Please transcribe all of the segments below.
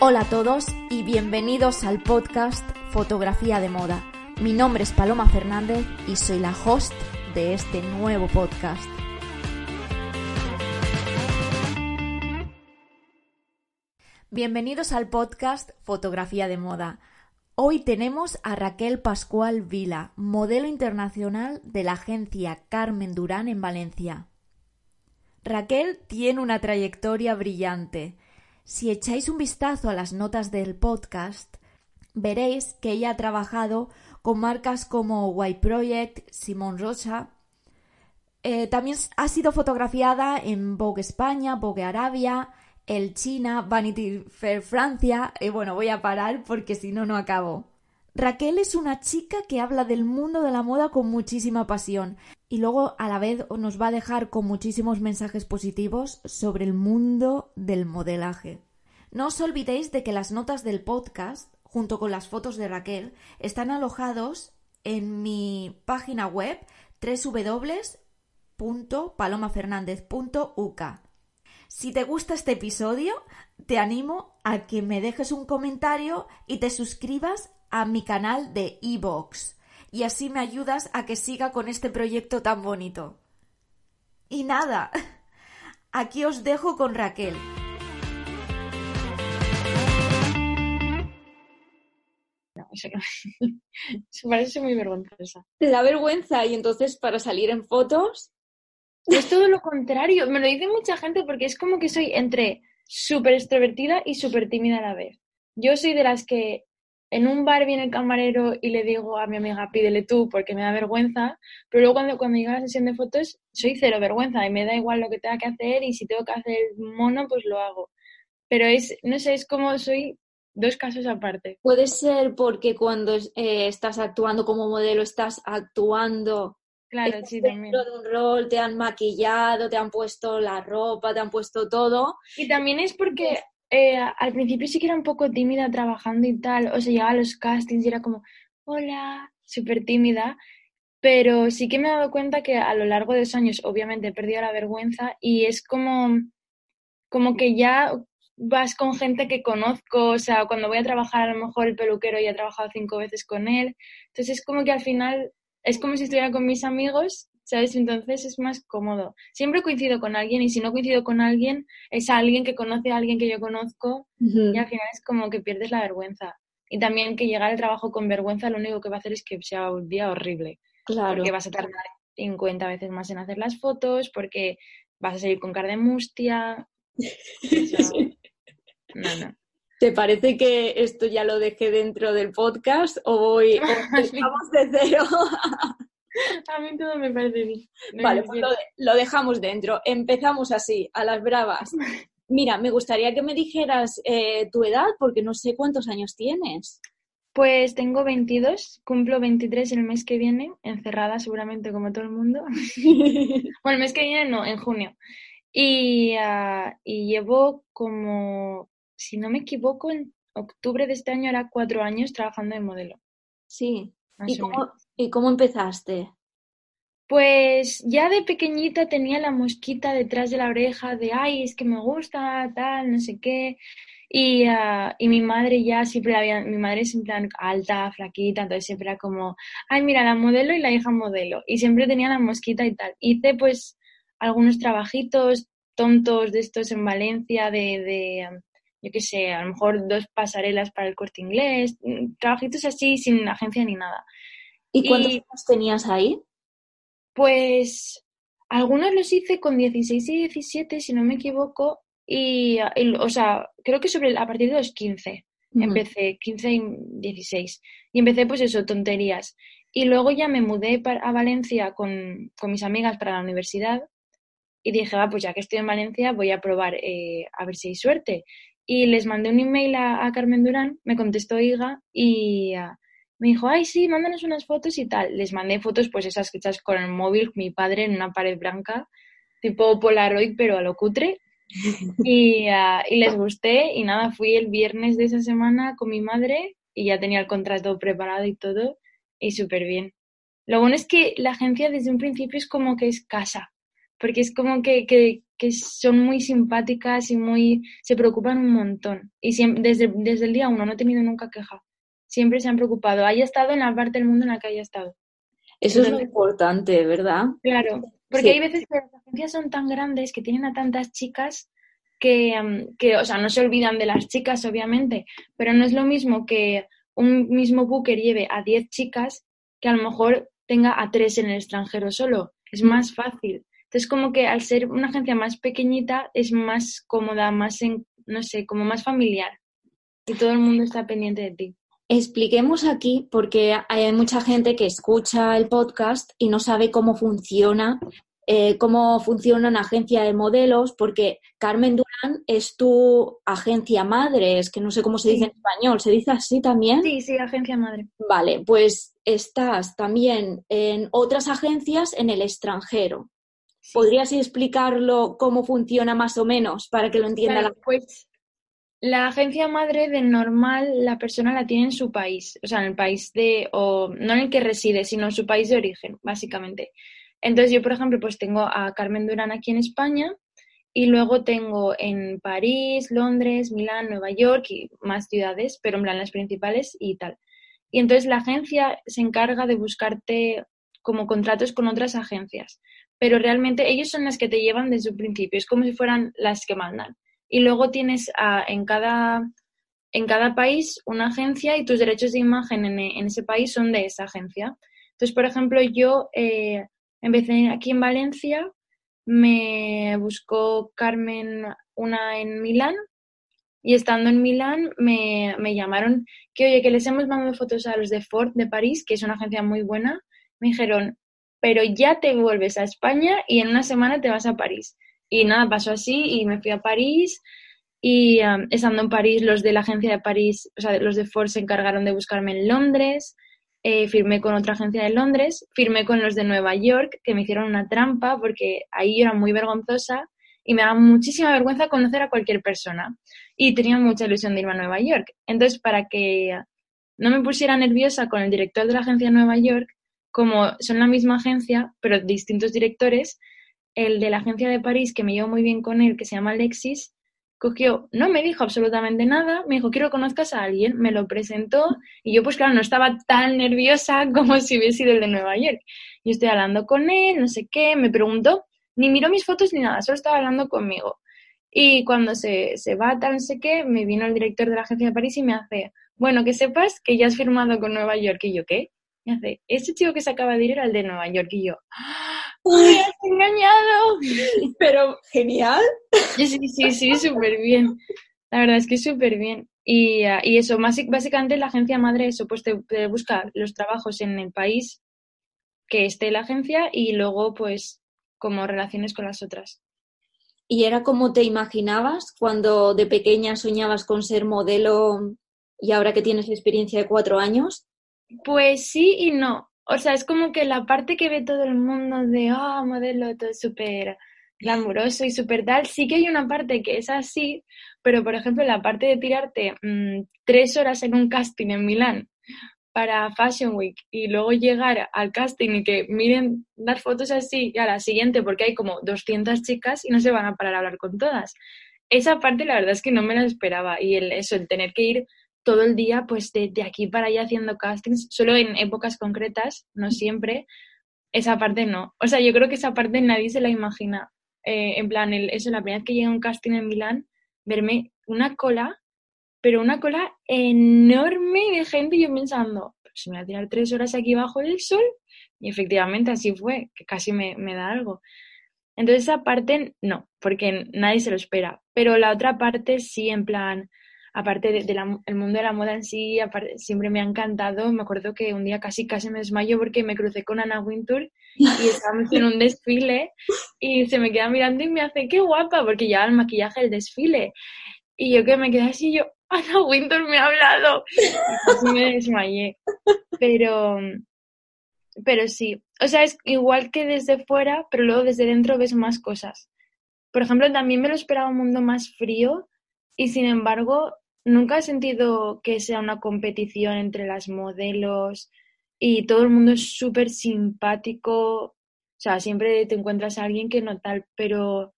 Hola a todos y bienvenidos al podcast Fotografía de Moda. Mi nombre es Paloma Fernández y soy la host de este nuevo podcast. Bienvenidos al podcast Fotografía de Moda. Hoy tenemos a Raquel Pascual Vila, modelo internacional de la agencia Carmen Durán en Valencia. Raquel tiene una trayectoria brillante. Si echáis un vistazo a las notas del podcast, veréis que ella ha trabajado con marcas como White Project, Simon Rocha. Eh, también ha sido fotografiada en Vogue España, Vogue Arabia, El China, Vanity Fair Francia. Y bueno, voy a parar porque si no, no acabo. Raquel es una chica que habla del mundo de la moda con muchísima pasión y luego a la vez nos va a dejar con muchísimos mensajes positivos sobre el mundo del modelaje. No os olvidéis de que las notas del podcast, junto con las fotos de Raquel, están alojados en mi página web www.palomafernandez.uk. Si te gusta este episodio, te animo a que me dejes un comentario y te suscribas a mi canal de iVoox y así me ayudas a que siga con este proyecto tan bonito. Y nada, aquí os dejo con Raquel. No, eso no. Se parece muy vergonzosa. Te da vergüenza y entonces para salir en fotos. Es todo lo contrario. Me lo dice mucha gente porque es como que soy entre súper extrovertida y súper tímida a la vez. Yo soy de las que en un bar viene el camarero y le digo a mi amiga, pídele tú porque me da vergüenza, pero luego cuando, cuando llega la sesión de fotos soy cero vergüenza y me da igual lo que tenga que hacer y si tengo que hacer mono, pues lo hago. Pero es, no sé, es como soy dos casos aparte. Puede ser porque cuando eh, estás actuando como modelo estás actuando Claro, sí, también. de un rol, te han maquillado, te han puesto la ropa, te han puesto todo. Y también es porque eh, al principio sí que era un poco tímida trabajando y tal, o sea, llegaba a los castings y era como, hola, súper tímida, pero sí que me he dado cuenta que a lo largo de los años obviamente he perdido la vergüenza y es como, como que ya vas con gente que conozco, o sea, cuando voy a trabajar a lo mejor el peluquero ya he trabajado cinco veces con él, entonces es como que al final es como si estuviera con mis amigos, ¿sabes? Entonces es más cómodo. Siempre coincido con alguien y si no coincido con alguien, es alguien que conoce a alguien que yo conozco y al final es como que pierdes la vergüenza. Y también que llegar al trabajo con vergüenza lo único que va a hacer es que sea un día horrible. Claro. Porque vas a tardar 50 veces más en hacer las fotos, porque vas a salir con cara de mustia. Eso- No, no. ¿Te parece que esto ya lo dejé dentro del podcast o voy o de cero? A mí todo me parece bien. No, Vale, es pues lo, de- lo dejamos dentro. Empezamos así, a las bravas. Mira, me gustaría que me dijeras eh, tu edad porque no sé cuántos años tienes. Pues tengo 22, cumplo 23 el mes que viene, encerrada seguramente como todo el mundo. Bueno, el mes que viene no, en junio. Y, ah, y llevo como, si no me equivoco, en octubre de este año era cuatro años trabajando de modelo. Sí. más ¿Y cómo, ¿Y cómo empezaste? Pues ya de pequeñita tenía la mosquita detrás de la oreja de, ay, es que me gusta, tal, no sé qué. Y, ah, y mi madre ya siempre la había, mi madre es en plan alta, flaquita, entonces siempre era como, ay, mira, la modelo y la hija modelo. Y siempre tenía la mosquita y tal. Hice pues algunos trabajitos tontos de estos en Valencia, de, de yo qué sé, a lo mejor dos pasarelas para el corte inglés, mm, trabajitos así sin agencia ni nada. ¿Y cuántos Y- años tenías ahí? Pues algunos los hice con 16 y 17, si no me equivoco, y, y, o sea, creo que sobre a partir de los 15 empecé, 15 y 16, y empecé pues eso, tonterías. Y luego ya me mudé a Valencia con, con mis amigas para la universidad y dije, ah, pues ya que estoy en Valencia voy a probar eh, a ver si hay suerte. Y les mandé un email a, a Carmen Durán, me contestó Iga y ah, me dijo, ay, sí, mándanos unas fotos y tal. Les mandé fotos, pues esas hechas con el móvil, mi padre en una pared blanca, tipo Polaroid, pero a lo cutre. Y, ah, y les gusté y nada, fui el viernes de esa semana con mi madre y ya tenía el contrato preparado y todo y súper bien. Lo bueno es que la agencia desde un principio es como que es casa, porque es como que, que que son muy simpáticas y muy se preocupan un montón. Y siempre, desde, desde el día uno no he tenido nunca queja. Siempre se han preocupado, haya estado en la parte del mundo en la que haya estado. Eso es lo importante, ¿verdad? Claro, porque hay veces que las agencias son tan grandes que tienen a tantas chicas que, que, o sea, no se olvidan de las chicas, obviamente, pero no es lo mismo que un mismo booker lleve a 10 chicas que a lo mejor tenga a tres en el extranjero solo. Es más fácil. Entonces, como que al ser una agencia más pequeñita es más cómoda, más, en, no sé, como más familiar. Y todo el mundo está pendiente de ti. Expliquemos aquí, porque hay mucha gente que escucha el podcast y no sabe cómo funciona, eh, cómo funciona una agencia de modelos, porque Carmen Durán es tu agencia madre, es que no sé cómo se dice en español, ¿se dice así también? Sí, sí, agencia madre. Vale, pues estás también en otras agencias en el extranjero. ¿Podrías explicarlo cómo funciona más o menos para que lo entienda la Pues la agencia madre de normal la persona la tiene en su país, o sea, en el país de, o no en el que reside, sino en su país de origen, básicamente. Entonces yo, por ejemplo, pues tengo a Carmen Durán aquí en España y luego tengo en París, Londres, Milán, Nueva York y más ciudades, pero en plan las principales y tal. Y entonces la agencia se encarga de buscarte como contratos con otras agencias, pero realmente ellos son las que te llevan desde un principio, es como si fueran las que mandan y luego tienes en, cada, en cada país una agencia y tus derechos de imagen en, ese país son de esa agencia. Entonces, por ejemplo, yo eh, empecé aquí en Valencia, me buscó Carmen una en Milán y estando en Milán me, me, llamaron que, oye, que les hemos mandado fotos a los de Ford de París, que es una agencia muy buena. Me dijeron, pero ya te vuelves a España y en una semana te vas a París. Y nada, pasó así y me fui a París y estando en París, los de la agencia de París, o sea, los de Ford se encargaron de buscarme en Londres, eh, firmé con otra agencia de Londres, firmé con los de Nueva York, que me hicieron una trampa porque ahí yo era muy vergonzosa y me daba muchísima vergüenza conocer a cualquier persona. Y tenía mucha ilusión de irme a Nueva York. Entonces, para que no me pusiera nerviosa con el director de la agencia de Nueva York, como son la misma agencia, pero distintos directores, el de la agencia de París, que me llevo muy bien con él, que se llama Alexis, cogió, no me dijo absolutamente nada, me dijo, quiero que conozcas a alguien, me lo presentó y yo pues claro, no estaba tan nerviosa como si hubiese sido el de Nueva York. Yo estoy hablando con él, no sé qué, me preguntó, ni miró mis fotos ni nada, solo estaba hablando conmigo. Y cuando se, se va tal, no sé qué, me vino el director de la agencia de París y me hace, bueno, que sepas que ya has firmado con Nueva York. Y yo, ¿qué? Me hace, ese chico que se acaba de ir era el de Nueva York. Y yo, ¡Me has engañado! Pero genial. Sí, sí, sí, súper bien. La verdad es que súper bien. Y, ah, y, eso, básicamente la agencia madre, eso, pues te, busca los trabajos en el país que esté la agencia y luego, pues, como relaciones con las otras. ¿Y era como te imaginabas cuando de pequeña soñabas con ser modelo y ahora que tienes experiencia de cuatro años? Pues sí y no. O sea, es como que la parte que ve todo el mundo de, oh, modelo, todo súper glamuroso y súper tal, sí que hay una parte que es así, pero por ejemplo la parte de tirarte mm, tres horas en un casting en Milán para Fashion Week y luego llegar al casting y que miren dar fotos así y a la siguiente porque hay como 200 chicas y no se van a parar a hablar con todas. Esa parte la verdad es que no me la esperaba y el, eso, el tener que ir todo el día, pues de, aquí para allá haciendo castings, solo en épocas concretas, no siempre. Esa parte no. O sea, yo creo que esa parte nadie se la imagina. Eh, en plan, el, eso, la primera vez que llegué a un casting en Milán, verme una cola, pero una cola enorme de gente y yo pensando, pues me voy a tirar tres horas aquí bajo el sol. Y efectivamente así fue, que casi me, me da algo. Entonces esa parte no, porque nadie se lo espera. Pero la otra parte sí, en plan, aparte del de, mundo de la moda en sí, siempre me ha encantado. Me acuerdo que un día casi casi me desmayo porque me crucé con Ana Wintour y estábamos en un desfile y se me queda mirando y me hace, qué guapa, porque lleva el maquillaje del desfile. Y yo que me quedé así, yo, Ana Wintour me ha hablado. Y casi me desmayé. Pero, pero sí, o sea, es igual que desde fuera, pero luego desde dentro ves más cosas. Por ejemplo, también me lo esperaba un mundo más frío y sin embargo nunca he sentido que sea una competición entre las modelos y todo el mundo es súper simpático. O sea, siempre te encuentras a alguien que no tal, pero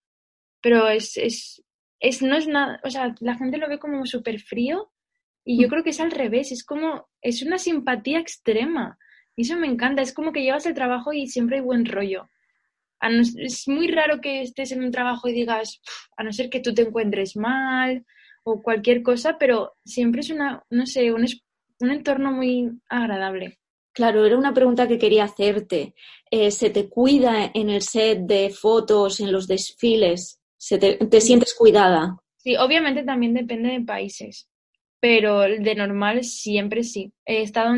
pero es, es, es, no es nada, o sea, la gente lo ve como súper frío y yo mm. creo que es al revés, es como, es una simpatía extrema. Y eso me encanta, es como que llegas al trabajo y siempre hay buen rollo. es muy raro que estés en un trabajo y digas, a no ser que tú te encuentres mal o cualquier cosa, pero siempre es una, no sé, un, un entorno muy agradable. Claro, era una pregunta que quería hacerte. Eh, ¿Se te cuida en el set de fotos, en los desfiles? ¿Se te, ¿Te sientes cuidada? Sí, obviamente también depende de países pero de normal siempre sí. He estado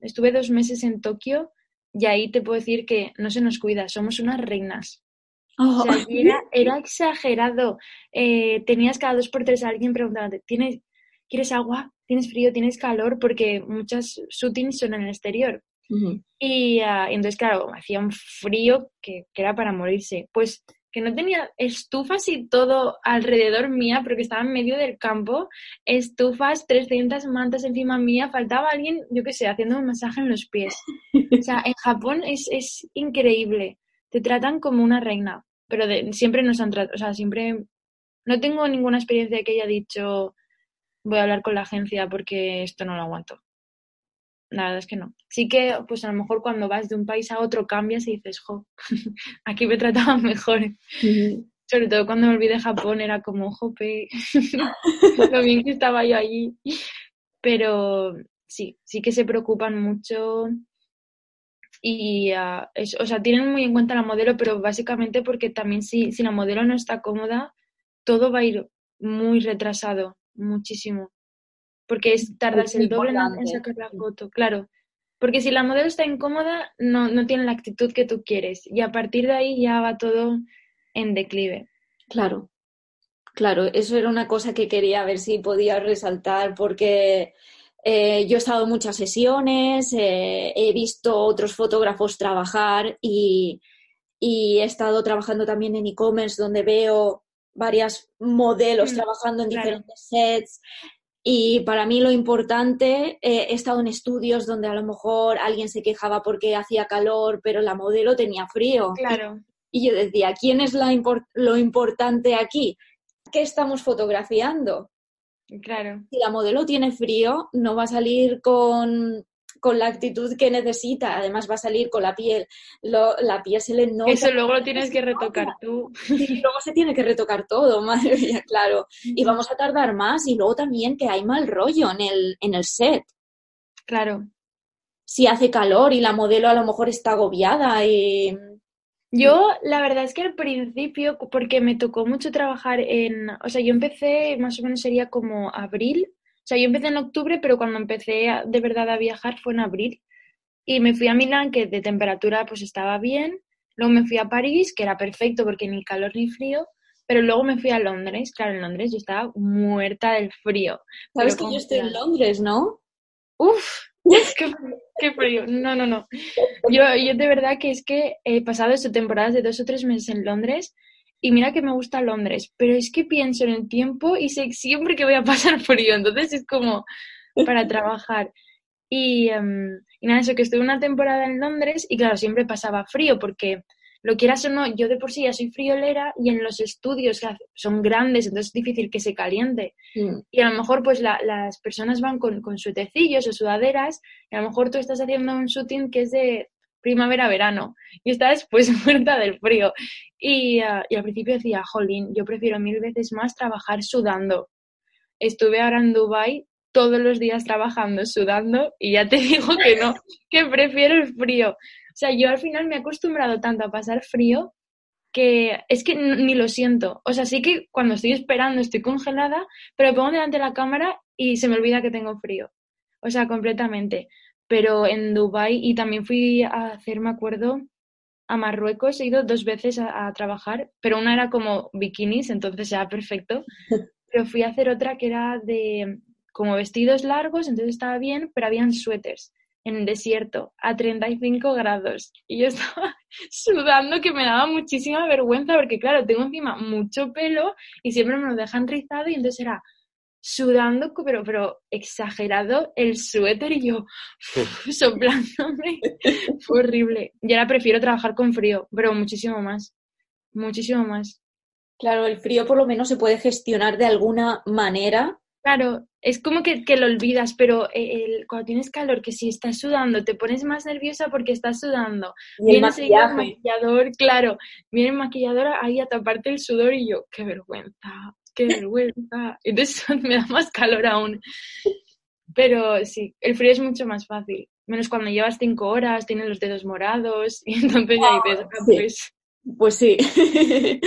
estuve dos meses en Tokio y ahí te puedo decir que no se nos cuida, somos unas reinas. O sea, era, exagerado. Eh, tenías cada dos por tres a alguien preguntándote, ¿tienes, ¿quieres agua? ¿Tienes frío? ¿Tienes calor? Porque muchas shootings son en el exterior. Y uh, entonces, claro, hacía un frío que, que, era para morirse. Pues que no tenía estufas y todo alrededor mía, porque estaba en medio del campo, estufas, 300 mantas encima mía, faltaba alguien, yo qué sé, haciendo un masaje en los pies. O sea, en Japón es, es increíble, te tratan como una reina, pero siempre nos han tratado, o sea, siempre, no tengo ninguna experiencia de que haya dicho, voy a hablar con la agencia porque esto no lo aguanto. La verdad es que no. Sí que, pues a lo mejor cuando vas de un país a otro cambias y dices, jo, aquí me trataban mejor. Sobre todo cuando me olvidé de Japón era como, jope, lo bien que estaba yo allí. Pero sí, sí que se preocupan mucho y, uh, o sea, tienen muy en cuenta la modelo, pero básicamente porque también si, si la modelo no está cómoda, todo va a ir muy retrasado, muchísimo porque es, tardas el doble en sacar la foto, claro. Porque si la modelo está incómoda, no, no tiene la actitud que tú quieres. Y a partir de ahí ya va todo en declive. Claro, claro, eso era una cosa que quería ver si podía resaltar, porque eh, yo he estado en muchas sesiones, eh, he visto otros fotógrafos trabajar y, y he estado trabajando también en e-commerce donde veo varias modelos mm, trabajando en diferentes sets y para mí lo importante, eh, he estado en estudios donde a lo mejor alguien se quejaba porque hacía calor, pero la modelo tenía frío. Claro. Y, yo decía, ¿quién es la lo importante aquí? ¿Qué estamos fotografiando? Claro. Si la modelo tiene frío, no va a salir con con la actitud que necesita. Además va a salir con la piel, la piel se le nota. Eso luego lo tienes que retocar tú. Y luego se tiene que retocar todo, madre mía, claro. Y vamos a tardar más. Y luego también que hay mal rollo en el, en el set. Claro. Si hace calor y la modelo a lo mejor está agobiada y... Yo, la verdad es que al principio, porque me tocó mucho trabajar en, o sea, yo empecé más o menos sería como abril o sea, yo empecé en octubre, pero cuando empecé de verdad a viajar fue en abril. Y me fui a Milán, que de temperatura pues estaba bien. Luego me fui a París, que era perfecto porque ni calor ni frío. Pero luego me fui a Londres. Claro, en Londres yo estaba muerta del frío. Sabes que yo estoy en Londres, ¿no? Uf, qué, qué, frío. No, no, no. Yo, yo de verdad que es que he pasado estas temporadas de dos o tres meses en Londres y mira que me gusta Londres, pero es que pienso en el tiempo y sé siempre que voy a pasar frío, entonces es como para trabajar. Y, em, y nada, eso que estuve una temporada en Londres y claro, siempre pasaba frío porque lo quieras o no, yo de por sí ya soy friolera y en los estudios son grandes, entonces es difícil que se caliente. Mm. Y a lo mejor pues las personas van con, con suetecillos o sudaderas y a lo mejor tú estás haciendo un shooting que es de primavera-verano y está después muerta del frío. Y, ah, y, al principio decía, jolín, yo prefiero mil veces más trabajar sudando. Estuve ahora en Dubai todos los días trabajando, sudando y ya te digo que no, que prefiero el frío. O sea, yo al final me he acostumbrado tanto a pasar frío que es que ni lo siento. O sea, sí que cuando estoy esperando estoy congelada, pero me pongo delante de la cámara y se me olvida que tengo frío. O sea, completamente pero en Dubai y también fui a hacer, me acuerdo, a Marruecos. He ido dos veces a, trabajar, pero una era como bikinis, entonces era perfecto. Pero fui a hacer otra que era de como vestidos largos, entonces estaba bien, pero habían suéteres en el desierto a 35 grados. Y yo estaba sudando que me daba muchísima vergüenza porque, claro, tengo encima mucho pelo y siempre me lo dejan rizado y entonces era sudando, pero, pero exagerado el suéter y yo soplándome. Fue horrible. Y ahora prefiero trabajar con frío, pero muchísimo más. Muchísimo más. Claro, el frío por lo menos se puede gestionar de alguna manera. Claro, es como que, que lo olvidas, pero el, cuando tienes calor, que si estás sudando, te pones más nerviosa porque estás sudando. Y Viene enseguida el maquillaje. maquillador, claro, viene el maquillador ahí a taparte el sudor y yo, qué vergüenza, qué vergüenza. Entonces me da más calor aún. Pero sí, el frío es mucho más fácil. Menos cuando llevas cinco horas, tienes los dedos morados y entonces ya dices, ah, sí. Pues sí.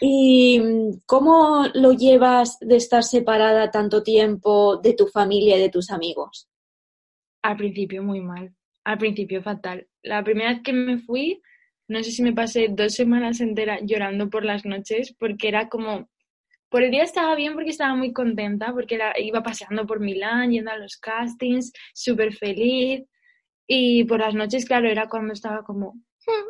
¿Y cómo lo llevas de estar separada tanto tiempo de tu familia y de tus amigos? Al principio muy mal, al principio fatal. La primera vez que me fui, no sé si me pasé dos semanas enteras llorando por las noches porque era como, por el día estaba bien porque estaba muy contenta, porque iba paseando por Milán, yendo a los castings, súper feliz. Y por las noches, claro, era cuando estaba como, "Hmm,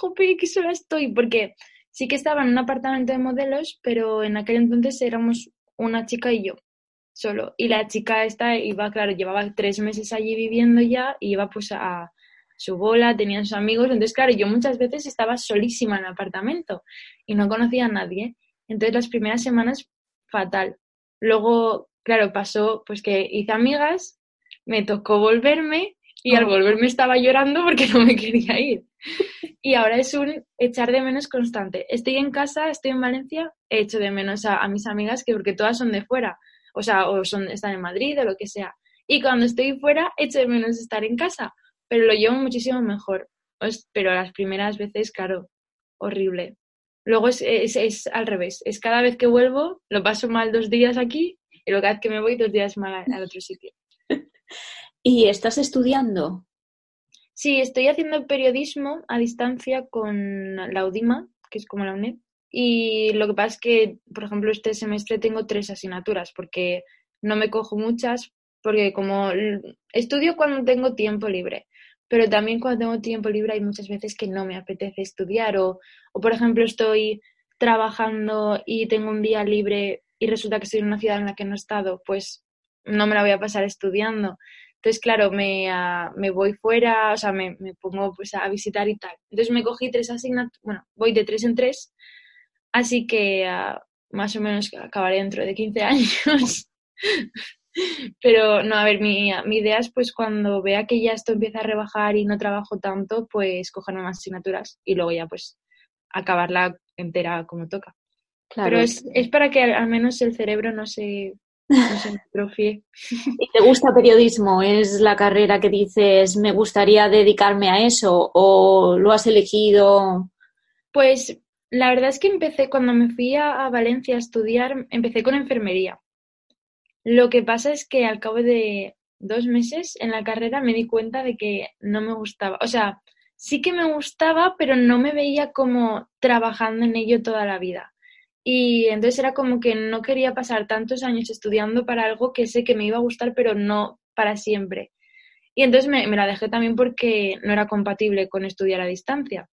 jope, que sola estoy, porque sí que estaba en un apartamento de modelos, pero en aquel entonces éramos una chica y yo solo. Y la chica esta iba, claro, llevaba tres meses allí viviendo ya y iba pues a su bola, tenían sus amigos. Entonces, claro, yo muchas veces estaba solísima en el apartamento y no conocía a nadie. Entonces, las primeras semanas, fatal. Luego, claro, pasó pues que hice amigas, me tocó volverme y al Oh. volverme estaba llorando porque no me quería ir. Y ahora es un echar de menos constante. Estoy en casa, estoy en Valencia, echo de menos a, mis amigas que porque todas son de fuera o sea, o son, están en Madrid o lo que sea. Y cuando estoy fuera, echo de menos estar en casa, pero lo llevo muchísimo mejor. Pero las primeras veces, claro, horrible. Luego es, es, es al revés, es cada vez que vuelvo, lo paso mal dos días aquí y luego cada vez que me voy, dos días mal al, al otro sitio. ¿Y estás estudiando? Sí, estoy haciendo periodismo a distancia con la UDIMA, que es como la UNED, y lo que pasa es que, por ejemplo, este semestre tengo tres asignaturas porque no me cojo muchas, porque como estudio cuando tengo tiempo libre, pero también cuando tengo tiempo libre hay muchas veces que no me apetece estudiar o, o por ejemplo, estoy trabajando y tengo un día libre y resulta que estoy en una ciudad en la que no he estado, pues no me la voy a pasar estudiando. Entonces, claro, me, ah, me voy fuera, o sea, me, me pongo pues, a visitar y tal. Entonces me cogí tres asignaturas, bueno, voy de tres en tres, así que ah, más o menos acabaré dentro de 15 años. Pero no, a ver, mi, mi idea es pues cuando vea que ya esto empieza a rebajar y no trabajo tanto, pues cogerme más asignaturas y luego ya pues acabarla entera como toca. Claro. Pero es, es para que al, al menos el cerebro no se, no se atrofie. ¿Y te gusta periodismo? ¿Es la carrera que dices, me gustaría dedicarme a eso? ¿O lo has elegido? Pues la verdad es que empecé, cuando me fui a, a Valencia a estudiar, empecé con enfermería. Lo que pasa es que al cabo de dos meses en la carrera me di cuenta de que no me gustaba. O sea, sí que me gustaba, pero no me veía como trabajando en ello toda la vida. Y entonces era como que no quería pasar tantos años estudiando para algo que sé que me iba a gustar, pero no para siempre. Y entonces me, la dejé también porque no era compatible con estudiar a distancia.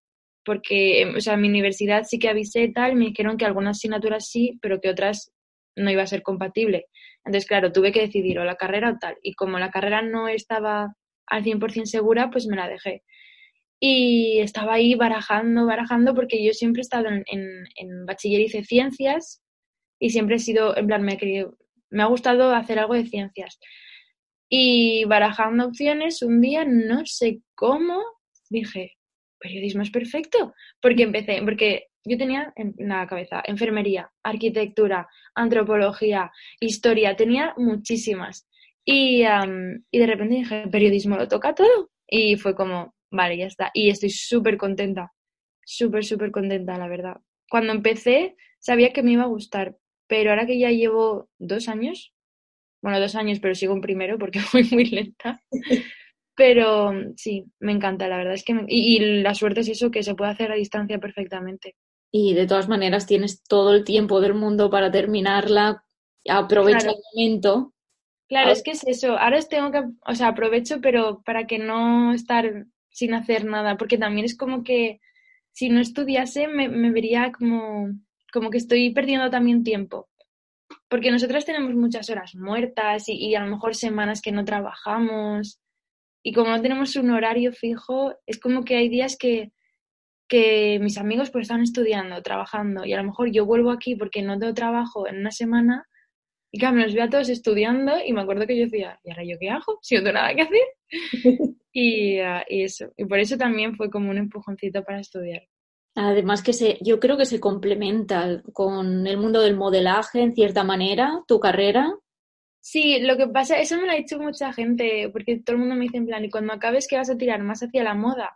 Porque, o sea, en mi universidad sí que avisé tal, me dijeron que algunas asignaturas sí, pero que otras no iba a ser compatible. Entonces, claro, tuve que decidir o la carrera o tal. Y como la carrera no estaba al 100% segura, pues me la dejé. Y estaba ahí barajando, barajando, porque yo siempre he estado en, en, en bachiller, hice ciencias y siempre he sido, en plan, me, querido, me ha gustado hacer algo de ciencias. Y barajando opciones, un día, no sé cómo, dije, periodismo es perfecto, porque empecé, porque yo tenía en la cabeza enfermería, arquitectura, antropología, historia, tenía muchísimas. Y, y de repente dije, periodismo lo toca todo. Y fue como, vale, ya está. Y estoy súper contenta, súper, súper contenta, la verdad. Cuando empecé, sabía que me iba a gustar, pero ahora que ya llevo dos años, bueno, dos años, pero sigo en primero porque voy muy lenta. Pero sí, me encanta, la verdad es que... Me... Y, y, la suerte es eso, que se puede hacer a distancia perfectamente. Y de todas maneras tienes todo el tiempo del mundo para terminarla, aprovecha Claro. el momento. Claro, es que es eso. Ahora es tengo que, o sea, aprovecho, pero para que no estar sin hacer nada, porque también es como que si no estudiase me, vería como, como que estoy perdiendo también tiempo. Porque nosotras tenemos muchas horas muertas y, y a lo mejor semanas que no trabajamos. Y como no tenemos un horario fijo, es como que hay días que, que mis amigos pues están estudiando, trabajando y a lo mejor yo vuelvo aquí porque no tengo trabajo en una semana y claro, me los veo a todos estudiando y me acuerdo que yo decía, ¿y ahora yo qué hago? Si no tengo nada que hacer. y, uh, y eso, y por eso también fue como un empujoncito para estudiar. Además que se, yo creo que se complementa con el mundo del modelaje en cierta manera, tu carrera. Sí, lo que pasa, eso me lo ha dicho mucha gente, porque todo el mundo me dice en plan, y cuando acabes que vas a tirar más hacia la moda.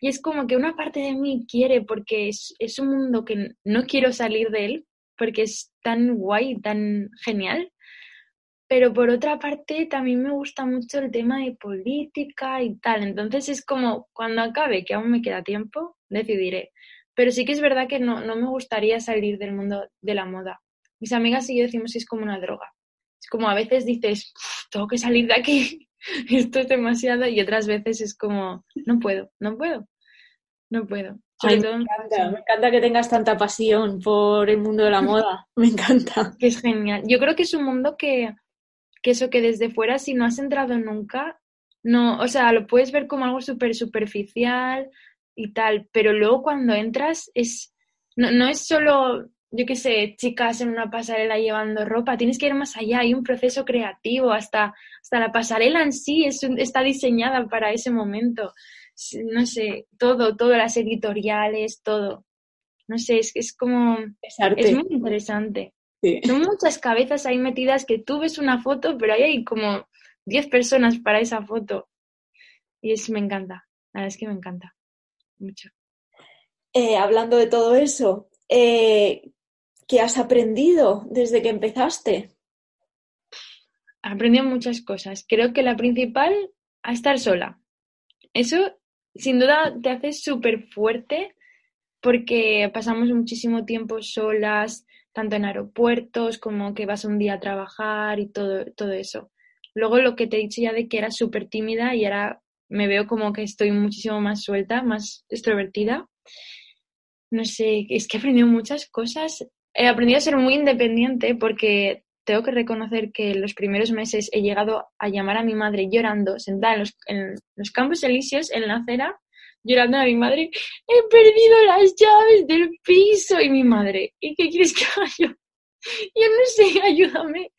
Y es como que una parte de mí quiere, porque es, es un mundo que no quiero salir de él, porque es tan guay, tan genial. Pero por otra parte, también me gusta mucho el tema de política y tal. Entonces es como, cuando acabe, que aún me queda tiempo, decidiré. Pero sí que es verdad que no, no me gustaría salir del mundo de la moda. Mis amigas y yo decimos que es como una droga. Es como a veces dices, tengo que salir de aquí, esto es demasiado, y otras veces es como, no puedo, no puedo, no puedo. Me, encanta, me encanta que tengas tanta pasión por el mundo de la moda, me encanta. Que es genial. Yo creo que es un mundo que, que eso que desde fuera, si no has entrado nunca, no, o sea, lo puedes ver como algo súper superficial, y tal, pero luego cuando entras es, no, no es solo, yo qué sé, chicas en una pasarela llevando ropa, tienes que ir más allá, hay un proceso creativo, hasta, hasta la pasarela en sí es, está diseñada para ese momento, no sé, todo, todo, las editoriales, todo. No sé, es, es como, es, es muy interesante. Son muchas cabezas ahí metidas que tú ves una foto, pero ahí hay como 10 personas para esa foto. Y es, me encanta, la verdad es que me encanta mucho. Eh, hablando de todo eso, eh, ¿qué has aprendido desde que empezaste? Aprendí muchas cosas. Creo que la principal, a estar sola. Eso, sin duda, te hace súper fuerte porque pasamos muchísimo tiempo solas, tanto en aeropuertos como que vas un día a trabajar y todo, todo eso. Luego lo que te he dicho ya de que era súper tímida y era me veo como que estoy muchísimo más suelta, más extrovertida. No sé, es que he aprendido muchas cosas. He aprendido a ser muy independiente porque tengo que reconocer que en los primeros meses he llegado a llamar a mi madre llorando, sentada en los, campos elíseos, en la acera, llorando a mi madre, he perdido las llaves del piso y mi madre, ¿y qué quieres que haga yo? yo no sé, ayúdame.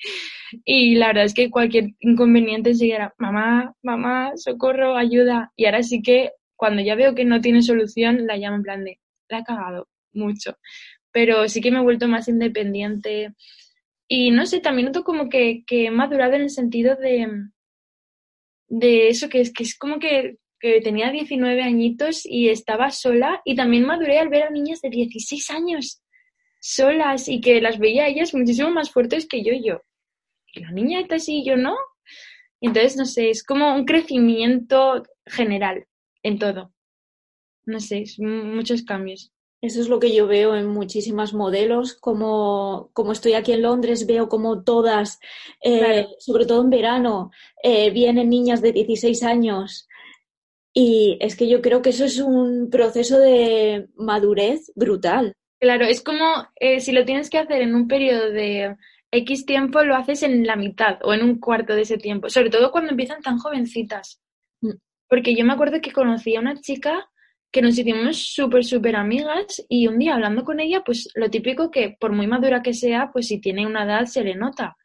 Y la verdad es que cualquier inconveniente era, mamá, mamá, socorro, ayuda. Y ahora sí que cuando ya veo que no tiene solución, la llamo en plan de, la ha cagado mucho. Pero sí que me he vuelto más independiente. Y no sé, también noto como que, que he madurado en el sentido de, de eso, que es, que es como que, que tenía 19 añitos y estaba sola. Y también maduré al ver a niñas de 16 años solas y que las veía ellas muchísimo más fuertes que yo y yo. Y la niña está así y yo no. entonces, no sé, es como un crecimiento general en todo. No sé, muchos cambios. Eso es lo que yo veo en muchísimas modelos. Como, como estoy aquí en Londres, veo como todas, eh, sobre todo en verano, eh, vienen niñas de 16 años. Y es que yo creo que eso es un proceso de madurez brutal. Claro, es como eh, si lo tienes que hacer en un periodo de X tiempo, lo haces en la mitad o en un cuarto de ese tiempo, sobre todo cuando empiezan tan jovencitas. Mm. Porque yo me acuerdo que conocí a una chica que nos hicimos súper, súper amigas y un día hablando con ella, pues lo típico que por muy madura que sea, pues si tiene una edad se le nota.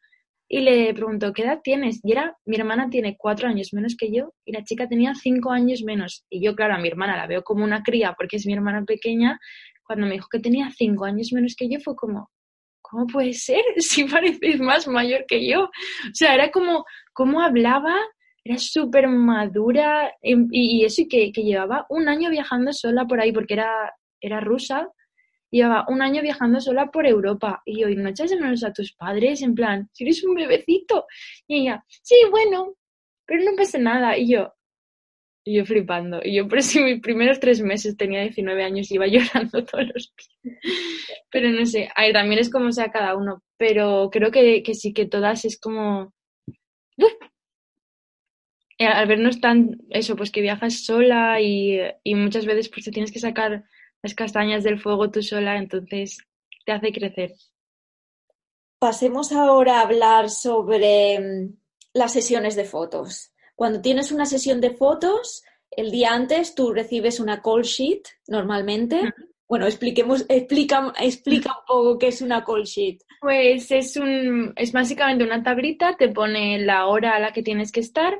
Y le preguntó, ¿qué edad tienes? Y era, mi hermana tiene cuatro años menos que yo y la chica tenía cinco años menos. Y yo, claro, a mi hermana la veo como una cría porque es mi hermana pequeña cuando me dijo que tenía cinco años menos que yo, fue como, ¿cómo puede ser? Si pareces más mayor que yo. O sea, era como, cómo hablaba, era súper madura y, eso, que, que, llevaba un año viajando sola por ahí, porque era, era rusa, llevaba un año viajando sola por Europa. Y yo, ¿y no echas menos a tus padres? En plan, si eres un bebecito. Y ella, sí, bueno, pero no pasa nada. Y yo, y yo flipando. Y yo por eso mis primeros tres meses tenía 19 años y iba llorando todos los días. Pero no sé, a también es como sea cada uno. Pero creo que, que sí que todas es como... Eh, al vernos tan, eso, pues que viajas sola y, y muchas veces pues te tienes que sacar las castañas del fuego tú sola, entonces te hace crecer. Pasemos ahora a hablar sobre mm, las sesiones de fotos. Cuando tienes una sesión de fotos, el día antes tú recibes una call sheet normalmente. Bueno, expliquemos, explica, explica un poco qué es una call sheet. Pues es un, es básicamente una tablita, te pone la hora a la que tienes que estar,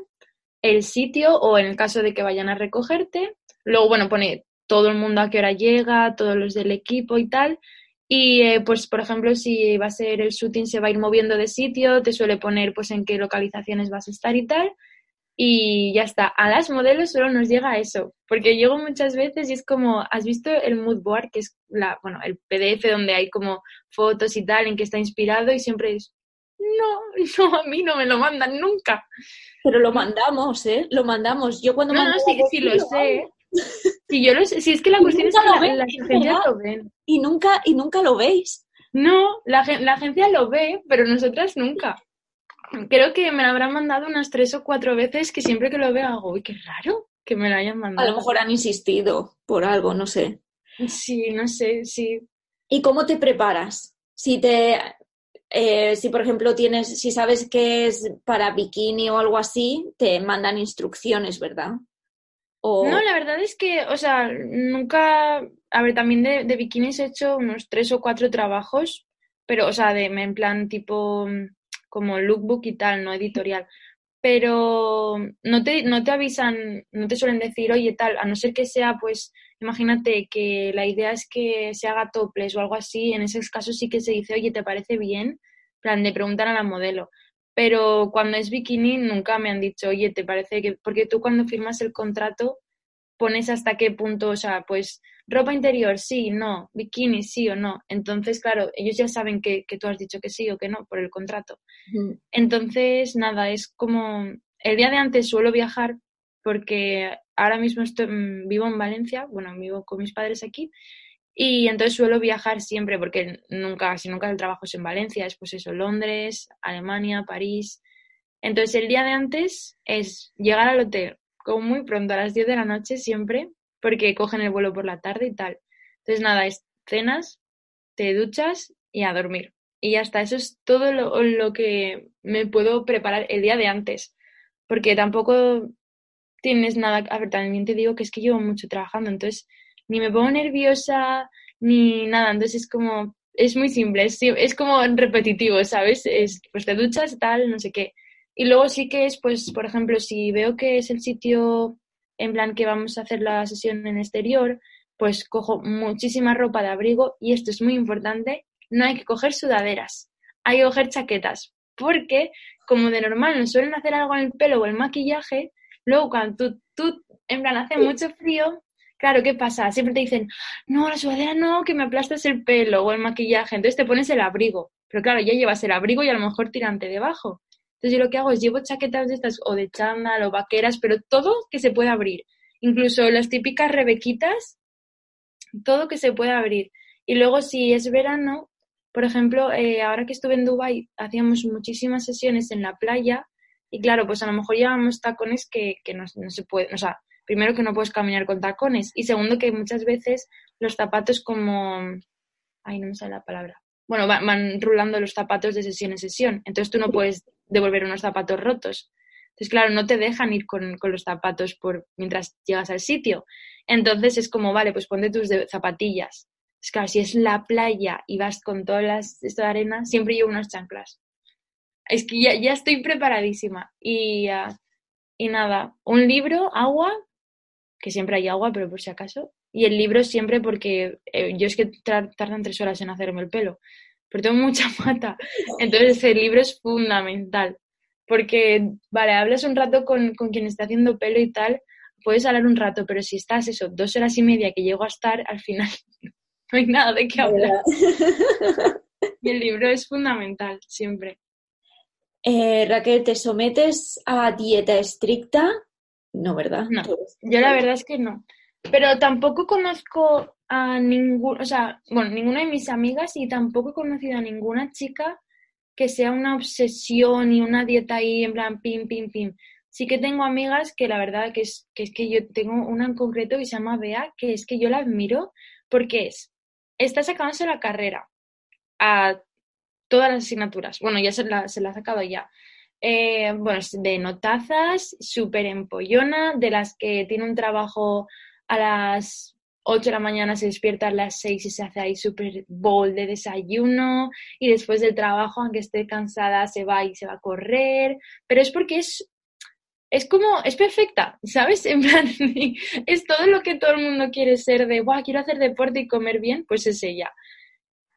el sitio o en el caso de que vayan a recogerte. Luego, bueno, pone todo el mundo a qué hora llega, todos los del equipo y tal. Y eh, pues, por ejemplo, si va a ser el shooting, se va a ir moviendo de sitio, te suele poner pues en qué localizaciones vas a estar y tal y ya está. A las modelos solo nos llega eso, porque llego muchas veces y es como, ¿has visto el mood board, que es la, bueno, el PDF donde hay como fotos y tal, en que está inspirado y siempre es, no, no, a mí no me lo mandan nunca. Pero lo mandamos, ¿eh? Lo mandamos. Yo cuando No, no, sí, sí lo, sé. Si yo lo sé, si es que la cuestión es que la, agencia lo ven. Y nunca, y nunca lo veis. No, la, la agencia lo ve, pero nosotras nunca. Creo que me lo habrán mandado unas tres o cuatro veces que siempre que lo veo hago, uy, qué raro que me lo hayan mandado. A lo mejor han insistido por algo, no sé. Sí, no sé, sí. ¿Y cómo te preparas? Si te, eh, si por ejemplo tienes, si sabes que es para bikini o algo así, te mandan instrucciones, ¿verdad? No, la verdad es que, o sea, nunca, a ver, también de, de bikinis he hecho unos tres o cuatro trabajos, pero, o sea, de, en plan tipo como lookbook y tal, no editorial. Pero no te, no te avisan, no te suelen decir, oye, tal, a no ser que sea, pues, imagínate que la idea es que se haga toples o algo así, en esos casos sí que se dice, oye, ¿te parece bien? plan, de preguntar a la modelo. Pero cuando es bikini nunca me han dicho, oye, ¿te parece que...? Porque tú cuando firmas el contrato pones hasta qué punto, o sea, pues ropa interior, sí, no, bikini, sí o no. Entonces, claro, ellos ya saben que, que tú has dicho que sí o que no por el contrato. Entonces, nada, es como el día de antes suelo viajar porque ahora mismo mm, vivo en Valencia, bueno, vivo con mis padres aquí. Y entonces suelo viajar siempre porque nunca, si nunca el trabajo es en Valencia, es pues eso, Londres, Alemania, París. Entonces el día de antes es llegar al hotel, como muy pronto, a las 10 de la noche siempre, porque cogen el vuelo por la tarde y tal. Entonces, nada, es cenas, te duchas y a dormir. Y ya está, eso es todo lo, que me puedo preparar el día de antes, porque tampoco tienes nada, a ver, también te digo que es que llevo mucho trabajando, entonces ni me pongo nerviosa ni nada, entonces es como, es muy simple, es, es como repetitivo, ¿sabes? Es, pues te duchas, tal, no sé qué. Y luego sí que es, pues, por ejemplo, si veo que es el sitio en plan que vamos a hacer la sesión en exterior, pues cojo muchísima ropa de abrigo y esto es muy importante, no hay que coger sudaderas, hay que coger chaquetas, porque como de normal nos suelen hacer algo en el pelo o el maquillaje, luego cuando tú, tú en plan hace mucho frío, claro, ¿qué pasa? Siempre te dicen, no, la sudadera no, que me aplastas el pelo o el maquillaje, entonces te pones el abrigo, pero claro, ya llevas el abrigo y a lo mejor tirante debajo. Entonces yo lo que hago es llevo chaquetas de estas o de chándal o vaqueras, pero todo que se pueda abrir. Incluso las típicas rebequitas, todo que se pueda abrir. Y luego si es verano, por ejemplo, eh, ahora que estuve en Dubai hacíamos muchísimas sesiones en la playa y claro, pues a lo mejor llevamos tacones que, que no, no se puede, o sea, primero que no puedes caminar con tacones y segundo que muchas veces los zapatos como, ay, no me sale la palabra, bueno, van, rulando los zapatos de sesión en sesión. Entonces tú no puedes devolver unos zapatos rotos. Entonces, claro, no te dejan ir con, los zapatos por, mientras llegas al sitio. Entonces es como, vale, pues ponte tus zapatillas. Es claro, si es la playa y vas con todas las esto de arena, siempre llevo unas chanclas. Es que ya, ya estoy preparadísima. Y, ah, y nada, un libro, agua, que siempre hay agua, pero por si acaso, y el libro siempre porque eh, yo es que tardan tres horas en hacerme el pelo, pero tengo mucha mata. Entonces el libro es fundamental. Porque, vale, hablas un rato con, con quien está haciendo pelo y tal, puedes hablar un rato, pero si estás eso, dos horas y media que llego a estar, al final no hay nada de qué hablar. y el libro es fundamental, siempre. Eh, Raquel, ¿te sometes a dieta estricta? No, ¿verdad? No, yo la verdad es que no. Pero tampoco conozco a ningún, o sea, bueno, ninguna de mis amigas y tampoco he conocido a ninguna chica que sea una obsesión y una dieta ahí en plan pim, pim, pim. Sí que tengo amigas que la verdad que es que, es que yo tengo una en concreto que se llama Bea, que es que yo la admiro porque es, está sacándose la carrera a todas las asignaturas. Bueno, ya se la, se la ha sacado ya. eh, bueno, de notazas, súper empollona, de las que tiene un trabajo a las 8 de la mañana, se despierta a las 6 y se hace ahí súper bowl de desayuno y después del trabajo, aunque esté cansada, se va y se va a correr, pero es porque es es como, es perfecta, ¿sabes? En plan, es todo lo que todo el mundo quiere ser de, guau, quiero hacer deporte y comer bien, pues es ella.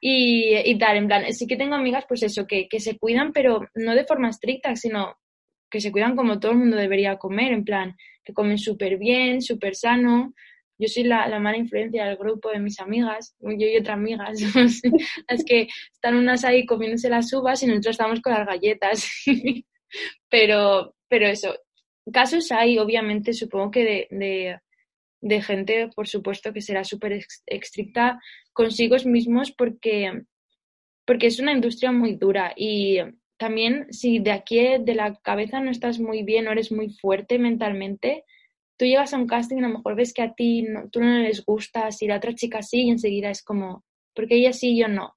Y, y tal, en plan, sí que tengo amigas, pues eso, que, que se cuidan, pero no de forma estricta, sino que se cuidan como todo el mundo debería comer, en plan, que comen súper bien, súper sano. Yo soy la, la, mala influencia del grupo de mis amigas, yo y otras amigas, las que están unas ahí comiéndose las uvas y nosotros estamos con las galletas. pero, pero eso, casos hay, obviamente, supongo que de, de, de gente, por supuesto, que será súper estricta consigo mismos porque, porque es una industria muy dura y también si de aquí de la cabeza no estás muy bien o eres muy fuerte mentalmente, tú llegas a un casting y a lo mejor ves que a ti no, tú no les gustas y la otra chica sí y enseguida es como, porque ella sí y yo no.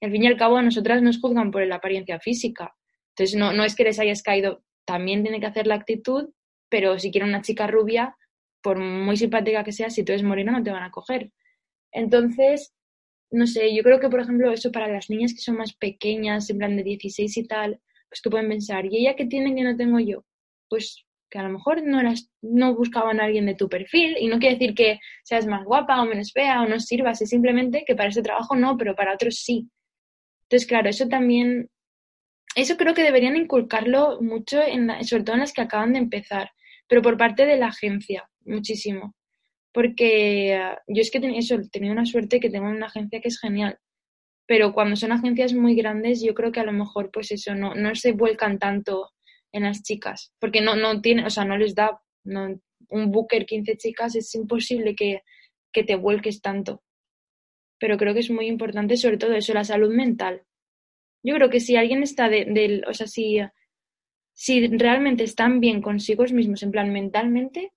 Y al fin y al cabo a nosotras nos juzgan por la apariencia física. Entonces no, no es que les hayas caído también tiene que hacer la actitud, pero si quieren una chica rubia, por muy simpática que sea, si tú eres morena no te van a coger. Entonces, no sé, yo creo que, por ejemplo, eso para las niñas que son más pequeñas, en plan de 16 y tal, pues que pueden pensar, ¿y ella qué tiene que no tengo yo? Pues que a lo mejor no, eras, no buscaban a alguien de tu perfil y no quiere decir que seas más guapa o menos fea o no sirvas, es simplemente que para ese trabajo no, pero para otros sí. Entonces, claro, eso también eso creo que deberían inculcarlo mucho, en sobre todo en las que acaban de empezar, pero por parte de la agencia, muchísimo. Porque uh, yo es que eso, he tenido una suerte que tengo una agencia que es genial, pero cuando son agencias muy grandes, yo creo que a lo mejor, pues eso, no, no se vuelcan tanto en las chicas, porque no, no tiene, o sea, no les da, no, un booker 15 chicas es imposible que, que te vuelques tanto. Pero creo que es muy importante, sobre todo eso, la salud mental yo creo que si alguien está de, o sea, si, si realmente están bien consigo mismos, en plan mentalmente,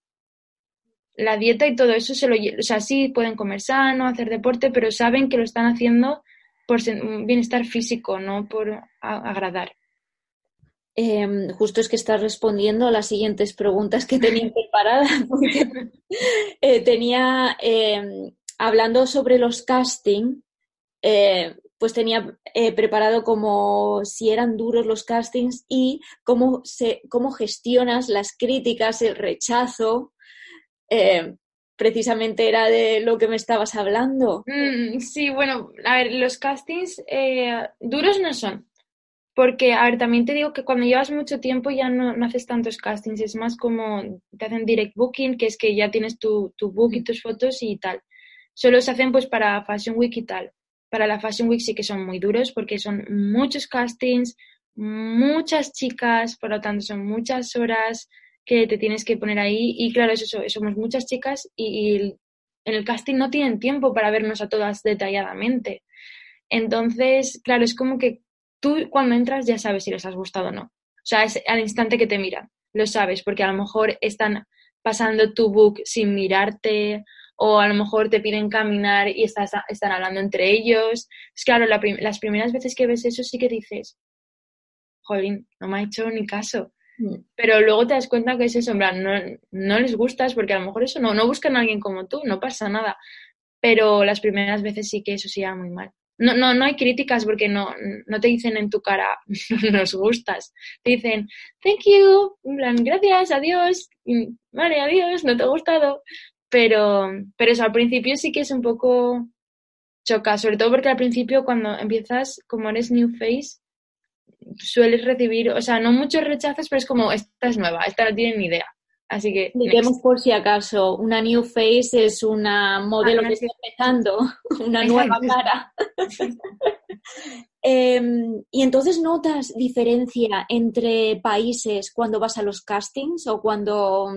la dieta y todo eso se lo, o sea, sí pueden comer sano, hacer deporte, pero saben que lo están haciendo por bienestar físico, no por agradar. Eh, justo es que estás respondiendo a las siguientes preguntas que tenía preparadas. eh, tenía, eh, hablando sobre los casting, eh, pues tenía eh, preparado como si eran duros los castings y cómo, se, cómo gestionas las críticas, el rechazo. Eh, precisamente era de lo que me estabas hablando. Mm, sí, bueno, a ver, los castings eh, duros no son. Porque, a ver, también te digo que cuando llevas mucho tiempo ya no, no, haces tantos castings, es más como te hacen direct booking, que es que ya tienes tu, tu book y tus fotos y tal. Solo se hacen pues para Fashion Week y tal para la Fashion Week sí que son muy duros porque son muchos castings, muchas chicas, por lo tanto son muchas horas que te tienes que poner ahí y claro, eso, somos muchas chicas y, en el casting no tienen tiempo para vernos a todas detalladamente. Entonces, claro, es como que tú cuando entras ya sabes si les has gustado o no. O sea, es al instante que te miran, lo sabes, porque a lo mejor están pasando tu book sin mirarte o a lo mejor te piden caminar y estás, están hablando entre ellos. Es claro, las primeras veces que ves eso sí que dices, jolín, no me ha hecho ni caso. Mm. Pero luego te das cuenta que es eso, no, no les gustas porque a lo mejor eso no, no buscan a alguien como tú, no pasa nada. Pero las primeras veces sí que eso sí muy mal. No, no, no hay críticas porque no, no te dicen en tu cara, nos gustas. Te dicen, thank you, gracias, adiós, vale, adiós, no te ha gustado. Pero, pero eso al principio sí que es un poco choca, sobre todo porque al principio cuando empiezas, como eres new face, sueles recibir, o sea, no muchos rechazos, pero es como, esta es nueva, esta no tiene ni idea. Así que. Digamos por si acaso, una new face es una modelo ah, que está empezando, una nueva cara. Em, y entonces notas diferencia entre países cuando vas a los castings o cuando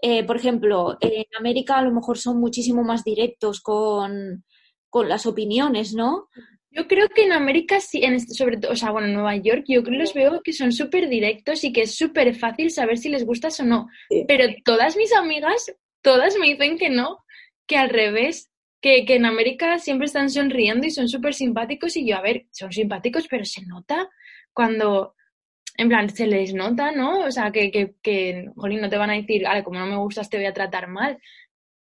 eh, por ejemplo, en América a lo mejor son muchísimo más directos con, las opiniones, ¿no? Yo creo que en América sí, en este, sobre todo, o sea, bueno, en Nueva York, yo creo que los veo que son súper directos y que es súper fácil saber si les gustas o no. Pero todas mis amigas, todas me dicen que no, que al revés, que, que en América siempre están sonriendo y son súper simpáticos y yo, a ver, son simpáticos, pero se nota cuando en plan, se les nota, ¿no? O sea, que, que, que, jolín, no te van a decir, vale, como no me gustas te voy a tratar mal.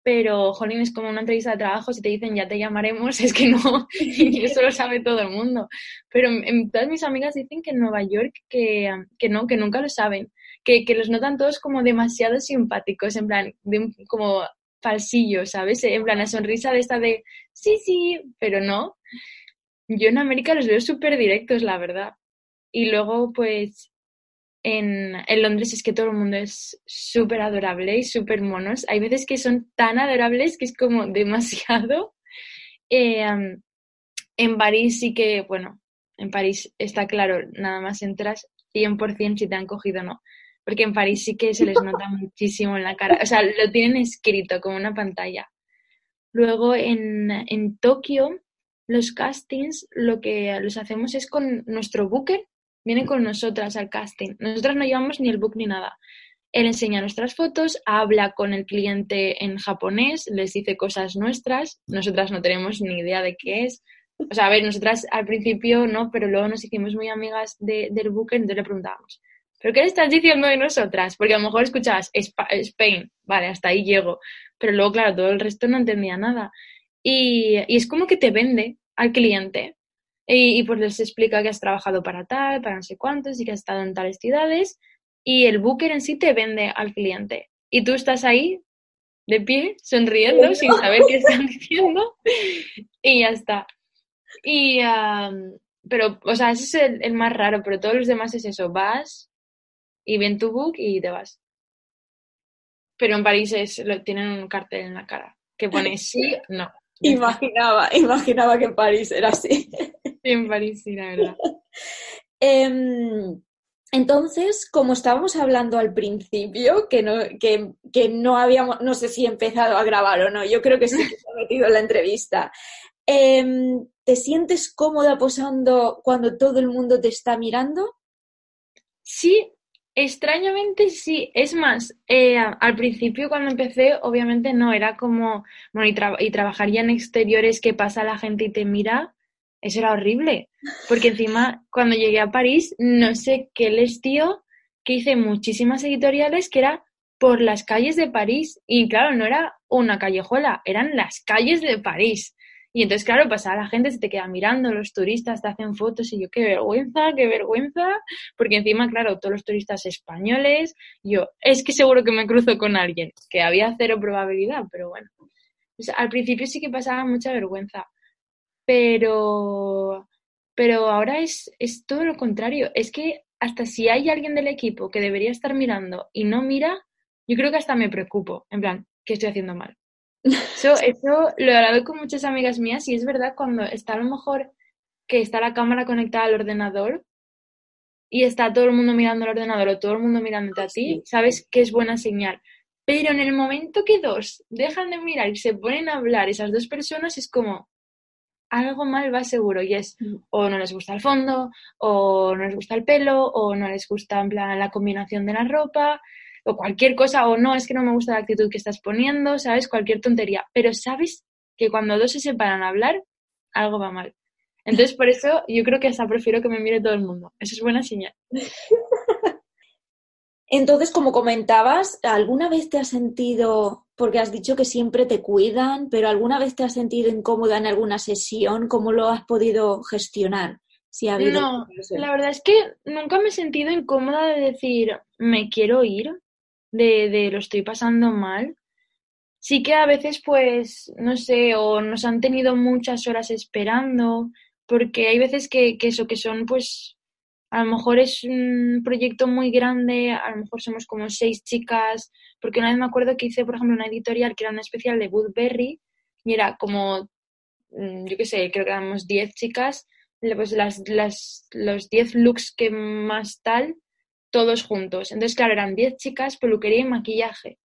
Pero, jolín, es como una entrevista de trabajo, si te dicen ya te llamaremos, es que no, y eso lo sabe todo el mundo. Pero todas mis amigas dicen que en Nueva York que, que no, que nunca lo saben, que, que los notan todos como demasiado simpáticos, en plan, como falsillo, ¿sabes? En plan, la sonrisa de esta de, sí, sí, pero no. Yo en América los veo súper directos, la verdad. Y luego, pues, en, en, Londres es que todo el mundo es súper adorable y súper monos. Hay veces que son tan adorables que es como demasiado. Eh, en París sí que, bueno, en París está claro, nada más entras 100% si te han cogido o no. Porque en París sí que se les nota muchísimo en la cara. O sea, lo tienen escrito como una pantalla. Luego en, en Tokio, los castings lo que los hacemos es con nuestro booker viene con nosotras al casting. Nosotras no llevamos ni el book ni nada. Él enseña nuestras fotos, habla con el cliente en japonés, les dice cosas nuestras, nosotras no tenemos ni idea de qué es. O sea, a ver, nosotras al principio no, pero luego nos hicimos muy amigas de, del booker, entonces le preguntábamos, ¿pero qué le estás diciendo de nosotras? Porque a lo mejor escuchabas Spain, vale, hasta ahí llego. Pero luego, claro, todo el resto no entendía nada. Y es como que te vende al cliente. Y, pues les explica que has trabajado para tal, para no sé cuántos y que has estado en tales ciudades. Y el booker en sí te vende al cliente. Y tú estás ahí, de pie, sonriendo, sin saber qué están diciendo. Y ya está. Y, pero, o sea, ese es el, el, más raro, pero todos los demás es eso. Vas y ven tu book y te vas. Pero en París es, lo, tienen un cartel en la cara que pone sí, no. Imaginaba, imaginaba que en París era así. en París, sí, la verdad. eh, entonces, como estábamos hablando al principio, que no, que, que, no habíamos, no sé si he empezado a grabar o no, yo creo que sí que se ha metido en la entrevista. Eh, ¿Te sientes cómoda posando cuando todo el mundo te está mirando? Sí, extrañamente sí. Es más, eh, al principio cuando empecé, obviamente no, era como, bueno, y, tra y en exteriores que pasa la gente y te mira, eso era horrible. Porque encima, cuando llegué a París, no sé qué les dio, que hice muchísimas editoriales que era por las calles de París. Y claro, no era una callejuela, eran las calles de París. Y entonces, claro, pasaba la gente, se te queda mirando, los turistas te hacen fotos y yo, qué vergüenza, qué vergüenza, porque encima, claro, todos los turistas españoles, yo, es que seguro que me cruzo con alguien, que había cero probabilidad, pero bueno. Pues al principio sí que pasaba mucha vergüenza, pero, pero ahora es, es todo lo contrario. Es que hasta si hay alguien del equipo que debería estar mirando y no mira, yo creo que hasta me preocupo, en plan, ¿qué estoy haciendo mal? Eso, eso lo he hablado con muchas amigas mías y es verdad cuando está a lo mejor que está la cámara conectada al ordenador y está todo el mundo mirando al ordenador o todo el mundo mirándote a ti, sabes que es buena señal. Pero en el momento que dos dejan de mirar y se ponen a hablar esas dos personas es como, algo mal va seguro y es mm. o no les gusta el fondo, o no les gusta el pelo, o no les gusta en plan la combinación de la ropa, o cualquier cosa, o no, es que no me gusta la actitud que estás poniendo, ¿sabes? Cualquier tontería. Pero sabes que cuando dos se separan a hablar, algo va mal. Entonces, por eso yo creo que hasta prefiero que me mire todo el mundo. Eso es buena señal. Entonces, como comentabas, ¿alguna vez te has sentido, porque has dicho que siempre te cuidan, pero alguna vez te has sentido incómoda en alguna sesión? ¿Cómo lo has podido gestionar? Si ha habido no, la verdad es que nunca me he sentido incómoda de decir, me quiero ir, de, de lo estoy pasando mal. Sí que a veces, pues, no sé, o nos han tenido muchas horas esperando, porque hay veces que, que eso, que son, pues, a lo mejor es un proyecto muy grande, a lo mejor somos como seis chicas, porque una vez me acuerdo que hice, por ejemplo, una editorial que era una especial de Woodberry y era como, mm, yo qué sé, creo que éramos diez chicas, pues las, las, los diez looks que más tal, todos juntos. Entonces, claro, eran diez chicas, peluquería y maquillaje.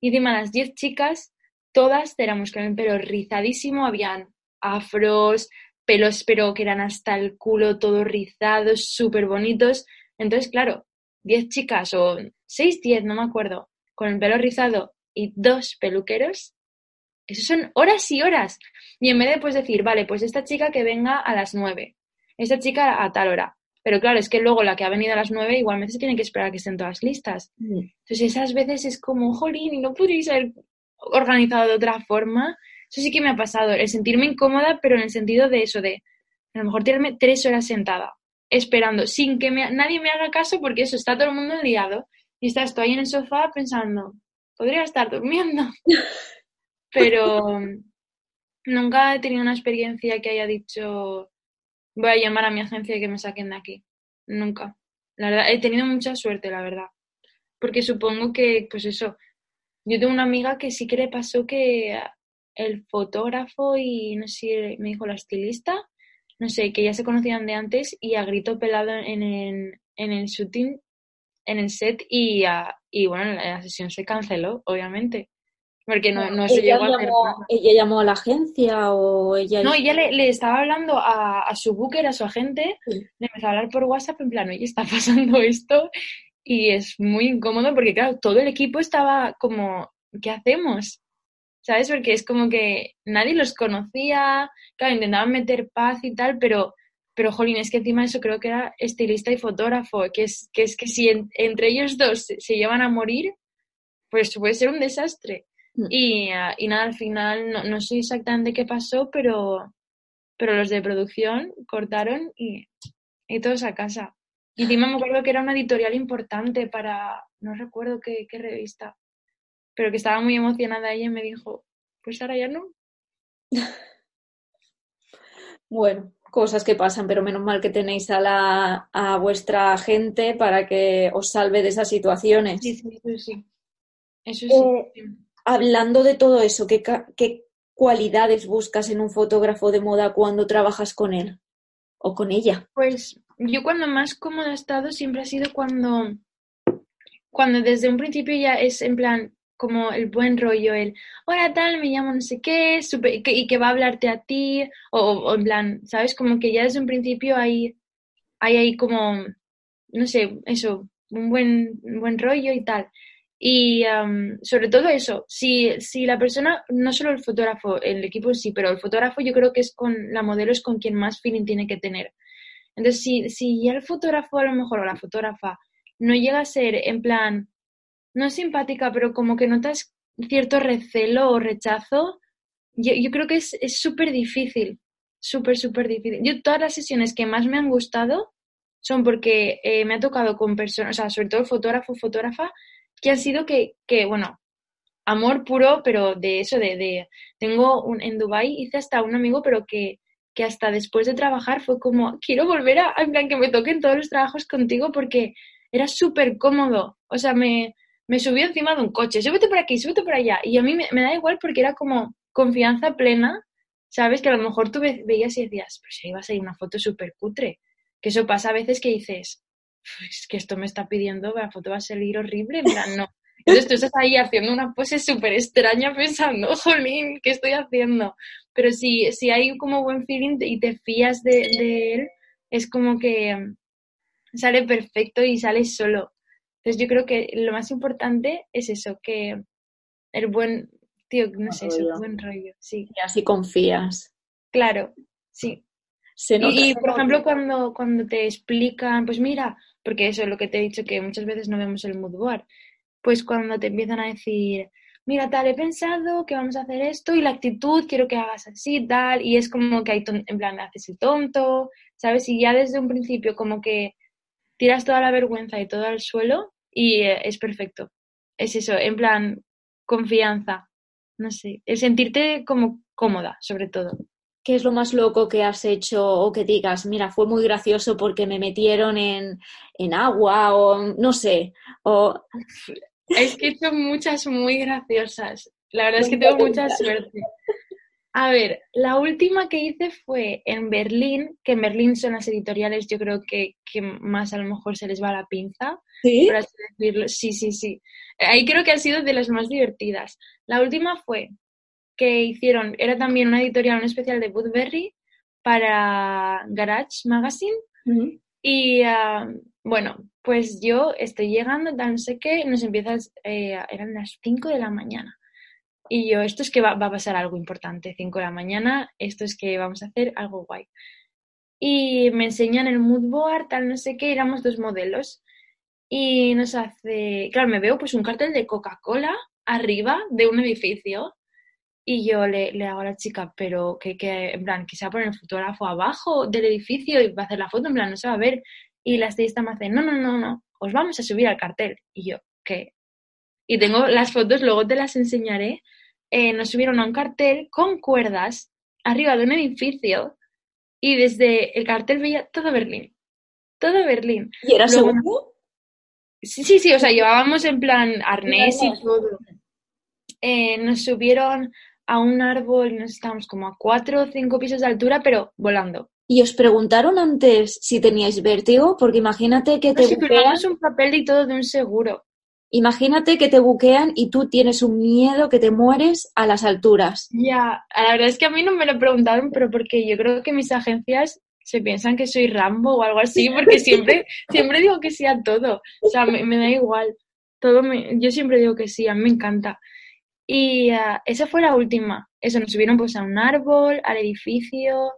Y encima las diez chicas, todas éramos con el pelo rizadísimo, habían afros, pelos pero que eran hasta el culo, todos rizados, súper bonitos. Entonces, claro, 10 chicas o 6, 10, no me acuerdo, con el pelo rizado y dos peluqueros, eso son horas y horas. Y en vez de pues decir, vale, pues esta chica que venga a las 9, esta chica a tal hora, Pero claro, es que luego la que ha venido a las nueve igualmente se tiene que esperar a que estén todas listas. Mm. Entonces esas veces es como, jolín, y no podríais haber organizado de otra forma. Eso sí que me ha pasado, el sentirme incómoda, pero en el sentido de eso, de a lo mejor tirarme tres horas sentada, esperando, sin que me- nadie me haga caso, porque eso, está todo el mundo liado. Y estás tú ahí en el sofá pensando, podría estar durmiendo. Pero nunca he tenido una experiencia que haya dicho, voy a llamar a mi agencia y que me saquen de aquí. Nunca. La verdad, he tenido mucha suerte, la verdad. Porque supongo que, pues eso, yo tengo una amiga que sí que le pasó que el fotógrafo y no sé me dijo la estilista, no sé, que ya se conocían de antes y a grito pelado en el, en el shooting, en el set y, a- y bueno, la sesión se canceló, obviamente. Porque no, no se llegó a hacer llamó, nada. ella llamó a la agencia o ella... No, ella le, le estaba hablando a, a su booker, a su agente, Sí. le empezó a hablar por WhatsApp en plan, oye, está pasando esto y es muy incómodo porque, claro, todo el equipo estaba como, ¿qué hacemos? ¿Sabes? Porque es como que nadie los conocía, claro, intentaban meter paz y tal, pero, pero jolín, es que encima de eso creo que era estilista y fotógrafo, que es que, es que si en- entre ellos dos se, se llevan a morir, pues puede ser un desastre. Mm. Y, ah, y nada, al final no, no sé exactamente qué pasó, pero, pero los de producción cortaron y, y todos a casa. Y encima me acuerdo que era una editorial importante para, no recuerdo qué, qué revista, pero que estaba muy emocionada ella y me dijo, pues ahora ya no. Bueno, cosas que pasan, pero menos mal que tenéis a, la, a vuestra gente para que os salve de esas situaciones. Sí, sí, eso sí. Eso sí. Eh, sí. Hablando de todo eso, ¿qué, qué cualidades buscas en un fotógrafo de moda cuando trabajas con él o con ella? Pues yo cuando más cómoda he estado siempre ha sido cuando, cuando desde un principio ya es en plan como el buen rollo, el hola tal, me llamo no sé qué, y que, y que va a hablarte a ti, o, o en plan, ¿sabes? Como que ya desde un principio hay, hay ahí como, no sé, eso, un buen, un buen rollo y tal. Y am, sobre todo eso, si, si la persona, no solo el fotógrafo, el equipo sí, pero el fotógrafo yo creo que es con, la modelo es con quien más feeling tiene que tener. Entonces, si, si ya el fotógrafo a lo mejor o la fotógrafa no llega a ser en plan, no es simpática, pero como que notas cierto recelo o rechazo, yo, yo creo que es súper difícil, súper, súper difícil. Yo todas las sesiones que más me han gustado son porque eh, me ha tocado con personas, o sea, sobre todo fotógrafo, fotógrafa, que han sido que, que bueno, amor puro, pero de eso, de, de tengo un, en Dubai hice hasta un amigo, pero que, que hasta después de trabajar fue como, quiero volver a, en plan, que me toquen todos los trabajos contigo porque era súper cómodo. O sea, me, me subió encima de un coche, súbete por aquí, súbete por allá. Y a mí me, da igual porque era como confianza plena, ¿sabes? Que a lo mejor tú ve- veías y decías, pues ahí va a salir una foto súper cutre. Que eso pasa a veces que dices, es que esto me está pidiendo, la foto va a salir horrible, plan, no. Entonces tú estás ahí haciendo una pose súper extraña pensando, jolín, ¿qué estoy haciendo? Pero si, si hay como buen feeling y te fías de, de él, es como que mm, sale perfecto y sale solo. Entonces yo creo que lo más importante es eso, que el buen, tío, no sé, eso, rollo. buen rollo, sí. Y así confías. Claro, sí. Se nota- Y, y, por ejemplo, cuando, cuando te explican, pues mira, porque eso es lo que te he dicho, que muchas veces no vemos el mood board, pues cuando te empiezan a decir, mira, tal, he pensado que vamos a hacer esto y la actitud quiero que hagas así, tal, y es como que hay, en plan, haces el tonto, ¿sabes? Y ya desde un principio como que tiras toda la vergüenza y todo al suelo y eh, es perfecto. Es eso, en plan, confianza, no sé, el sentirte como cómoda, sobre todo. ¿Qué es lo más loco que has hecho o que digas, mira, fue muy gracioso porque me metieron en, en agua o no sé? O Es que he hecho muchas muy graciosas. La verdad es que tengo mucha suerte. A ver, la última que hice fue en Berlín, que en Berlín son las editoriales, yo creo que, que más a lo mejor se les va la pinza, ¿Sí? por así decirlo. Sí, sí, sí. Ahí creo que han sido de las más divertidas. La última fue que hicieron, era también una editorial, un especial de Woodberry para Garage Magazine. Y ah, bueno, pues yo estoy llegando, tal, no sé qué, nos empiezas, eh, eran las 5 de la mañana. Y yo, esto es que va, va a pasar algo importante, 5 de la mañana, esto es que vamos a hacer algo guay. y me enseñan el mood board, tal, no sé qué, éramos dos modelos. Y nos hace, claro, me veo pues un cartel de Coca-Cola arriba de un edificio y yo le, le, hago a la chica, pero que, que, en plan, que se va a poner el fotógrafo abajo del edificio y va a hacer la foto, en plan, no se va a ver. Y la estilista me hace, no, no, no, no, os vamos a subir al cartel. Y yo, ¿qué? Y tengo las fotos, luego te las enseñaré. Eh, nos subieron a un cartel con cuerdas arriba de un edificio y desde el cartel veía todo Berlín. Todo Berlín. ¿Y era luego, seguro? Sí, sí, sí, o sea, llevábamos en plan arnés y todo. Eh, nos subieron a un árbol, nos estábamos como a cuatro o cinco pisos de altura, pero volando. ¿Y os preguntaron antes si teníais vértigo? Porque imagínate que te no, buquean... un papel y todo de un seguro. Imagínate que te buquean y tú tienes un miedo que te mueres a las alturas. Ya, la verdad es que a mí no me lo preguntaron, pero porque yo creo que mis agencias se piensan que soy Rambo o algo así, porque siempre, siempre digo que sí a todo. O sea, me, me da igual. Todo me, yo siempre digo que sí, a mí me encanta. Y uh, esa fue la última. Eso, nos subieron pues a un árbol, al edificio,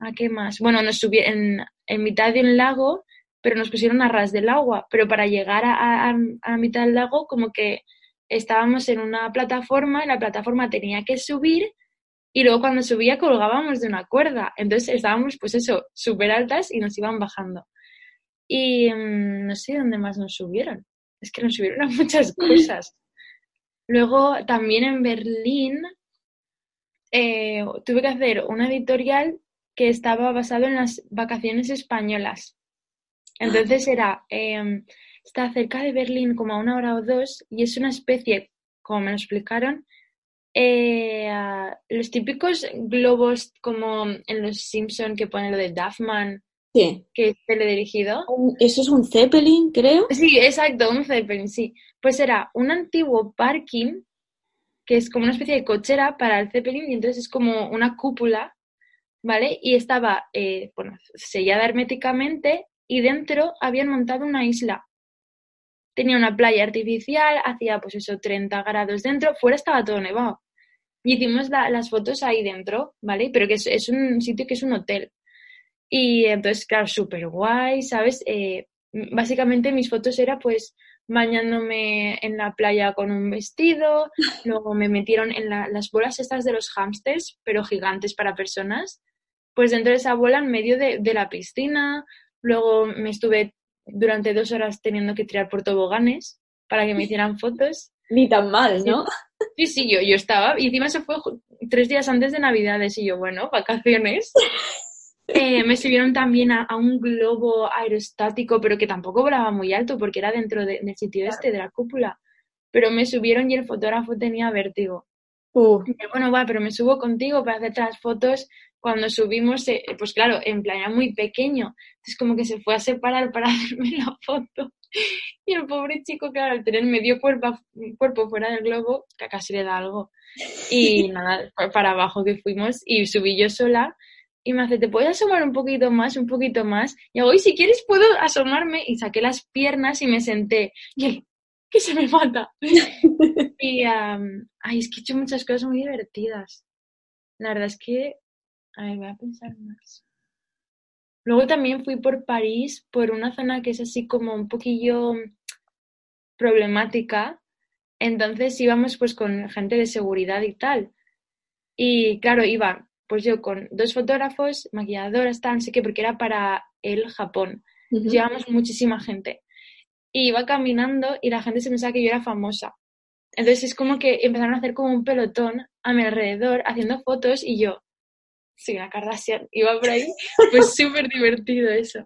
¿a qué más? Bueno, nos subieron en, en mitad de un lago, pero nos pusieron a ras del agua. Pero para llegar a, a, a mitad del lago, como que estábamos en una plataforma y la plataforma tenía que subir y luego cuando subía colgábamos de una cuerda. Entonces estábamos, pues eso, súper altas y nos iban bajando. Y mmm, no sé dónde más nos subieron. Es que nos subieron a muchas cosas. Luego también en Berlín eh, tuve que hacer una editorial que estaba basado en las vacaciones españolas. Entonces era, eh, está cerca de Berlín como a una hora o dos y es una especie, como me lo explicaron, eh, los típicos globos como en los Simpson que ponen lo de Duffman, sí. que es teledirigido. Eso es un Zeppelin, creo. Sí, exacto, un Zeppelin, sí. Pues era un antiguo parking que es como una especie de cochera para el Zeppelin y entonces es como una cúpula, ¿vale? Y estaba, eh, bueno, sellada herméticamente y dentro habían montado una isla. Tenía una playa artificial, hacía pues eso, 30 grados dentro, fuera estaba todo nevado. Y hicimos la, las fotos ahí dentro, ¿vale? Pero que es, un sitio que es un hotel. Y entonces, claro, súper guay, ¿sabes? Eh, básicamente mis fotos era pues bañándome en la playa con un vestido, luego me metieron en la, las bolas estas de los hámsters, pero gigantes para personas, pues dentro de esa bola en medio de, de, la piscina, luego me estuve durante dos horas teniendo que tirar por toboganes para que me hicieran fotos. Ni tan mal, ¿no? Sí, sí, yo, yo estaba, y encima se fue tres días antes de Navidades, y yo, bueno, vacaciones. Eh, me subieron también a, a, un globo aerostático, pero que tampoco volaba muy alto porque era dentro de, del sitio este, de la cúpula. Pero me subieron y el fotógrafo tenía vértigo. Uh. Bueno, va, pero me subo contigo para hacerte las fotos. Cuando subimos, eh, pues claro, en plan era muy pequeño. Entonces como que se fue a separar para hacerme la foto. Y el pobre chico, claro, al tener medio cuerpo, cuerpo fuera del globo, que casi le da algo. Y nada, para abajo que fuimos y subí yo sola y me hace, ¿te puedes asomar un poquito más, un poquito más? Y hago, y si quieres puedo asomarme. Y saqué las piernas y me senté. Y él, que se me mata. y, um, ay, es que he hecho muchas cosas muy divertidas. La verdad es que, a ver, voy a pensar más. Luego también fui por París, por una zona que es así como un poquillo problemática. Entonces íbamos pues con gente de seguridad y tal. Y claro, iba pues yo con dos fotógrafos, maquilladoras, tal, no sé qué, porque era para el Japón. Uh -huh. Llevamos muchísima gente. Y iba caminando y la gente se pensaba que yo era famosa. Entonces es como que empezaron a hacer como un pelotón a mi alrededor haciendo fotos y yo, sí, una Kardashian, iba por ahí. Pues súper divertido eso.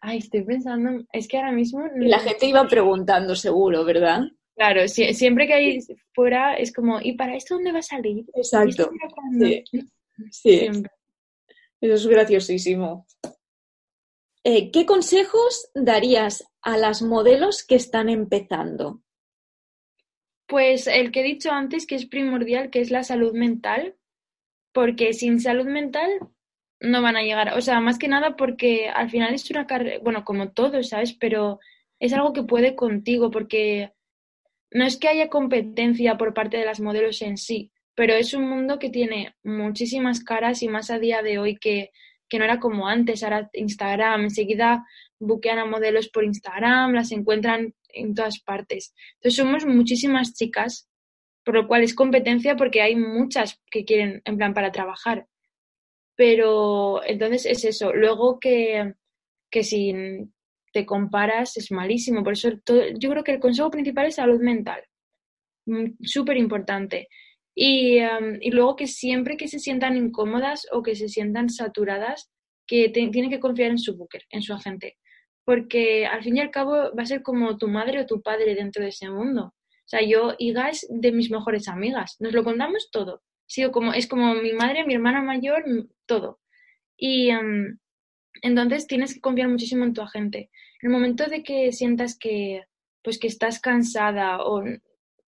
Ay, estoy pensando, es que ahora mismo... La gente iba preguntando seguro, ¿verdad? Claro, si, siempre que hay fuera es como, ¿y para esto dónde va a salir? Exacto. Sí. sí. Eso es graciosísimo. Eh, ¿Qué consejos darías a las modelos que están empezando? Pues el que he dicho antes, que es primordial, que es la salud mental, porque sin salud mental no van a llegar. O sea, más que nada porque al final es una carrera, bueno, como todo, ¿sabes? Pero es algo que puede contigo, porque no es que haya competencia por parte de las modelos en sí, pero es un mundo que tiene muchísimas caras y más a día de hoy que, que no era como antes, ahora Instagram, enseguida buquean a modelos por Instagram, las encuentran en todas partes. Entonces somos muchísimas chicas, por lo cual es competencia porque hay muchas que quieren, en plan, para trabajar. Pero entonces es eso. Luego que, que si te comparas es malísimo. Por eso yo creo que el consejo principal es salud mental. Mm, súper importante. Y, y, luego que siempre que se sientan incómodas o que se sientan saturadas, que tienen que confiar en su booker, en su agente. Porque al fin y al cabo va a ser como tu madre o tu padre dentro de ese mundo. O sea, yo, Iga es de mis mejores amigas. Nos lo contamos todo. Sí, como, es como mi madre, mi hermana mayor, todo. Y entonces tienes que confiar muchísimo en tu agente. En el momento de que sientas que, pues, que estás cansada o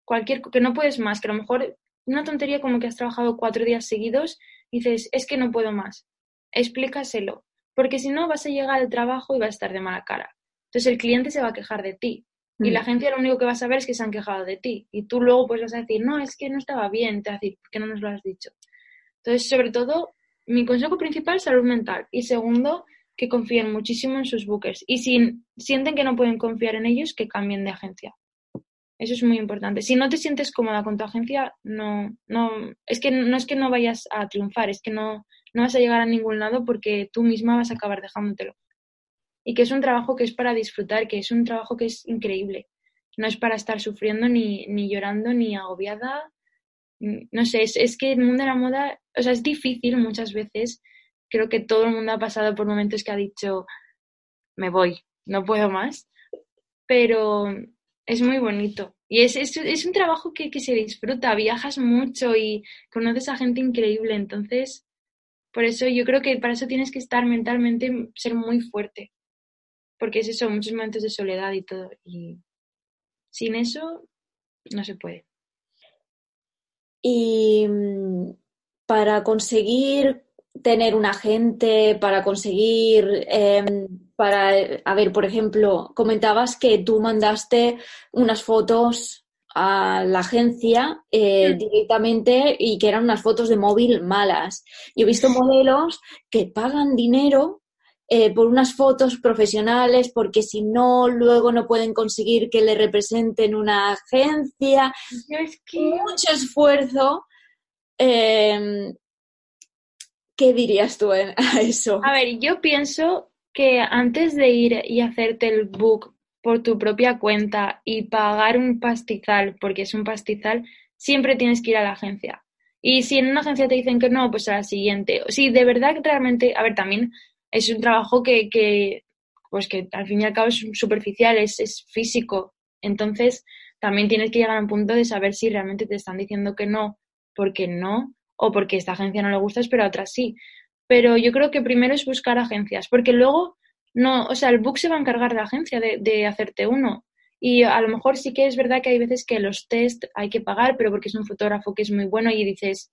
cualquier, que no puedes más, que a lo mejor una tontería como que has trabajado cuatro días seguidos, dices, es que no puedo más. Explícaselo, porque si no vas a llegar al trabajo y vas a estar de mala cara. Entonces el cliente se va a quejar de ti. Y la mm. agencia lo único que va a saber es que se han quejado de ti. Y tú luego pues vas a decir, no, es que no estaba bien, te vas a decir, ¿por qué no nos lo has dicho? Entonces, sobre todo, mi consejo principal es salud mental. Y segundo, que confíen muchísimo en sus bookers. Y si sienten que no pueden confiar en ellos, que cambien de agencia. Eso es muy importante. Si no te sientes cómoda con tu agencia, no, no, es que no es que no vayas a triunfar, es que no, no vas a llegar a ningún lado porque tú misma vas a acabar dejándotelo. Y que es un trabajo que es para disfrutar, que es un trabajo que es increíble. No es para estar sufriendo ni, ni llorando ni agobiada. No sé, es, es que el mundo de la moda, o sea, es difícil muchas veces. Creo que todo el mundo ha pasado por momentos que ha dicho, me voy, no puedo más. Pero es muy bonito. Y es, es, es un trabajo que, que, se disfruta, viajas mucho y conoces a gente increíble. Entonces, por eso yo creo que para eso tienes que estar mentalmente, ser muy fuerte. Porque es eso, muchos momentos de soledad y todo. Y sin eso, no se puede. Y mm, para conseguir tener un agente, para conseguir eh, para, a ver, por ejemplo, comentabas que tú mandaste unas fotos a la agencia eh, directamente y que eran unas fotos de móvil malas. Yo he visto modelos que pagan dinero eh, por unas fotos profesionales porque si no, luego no pueden conseguir que le representen una agencia. Es que... Mucho esfuerzo. Em, ¿Qué dirías tú a eso? A ver, yo pienso que antes de ir y hacerte el book por tu propia cuenta y pagar un pastizal, porque es un pastizal, siempre tienes que ir a la agencia. Y si en una agencia te dicen que no, pues a la siguiente. Si de verdad realmente, a ver, también es un trabajo que, que pues que al fin y al cabo es superficial, es, es físico. Entonces, también tienes que llegar a un punto de saber si realmente te están diciendo que no, porque no, o porque esta agencia no le gusta, pero a otras sí pero yo creo que primero es buscar agencias, porque luego no, o sea, el book se va a encargar de la agencia de, de hacerte uno. Y a lo mejor sí que es verdad que hay veces que los test hay que pagar, pero porque es un fotógrafo que es muy bueno y dices,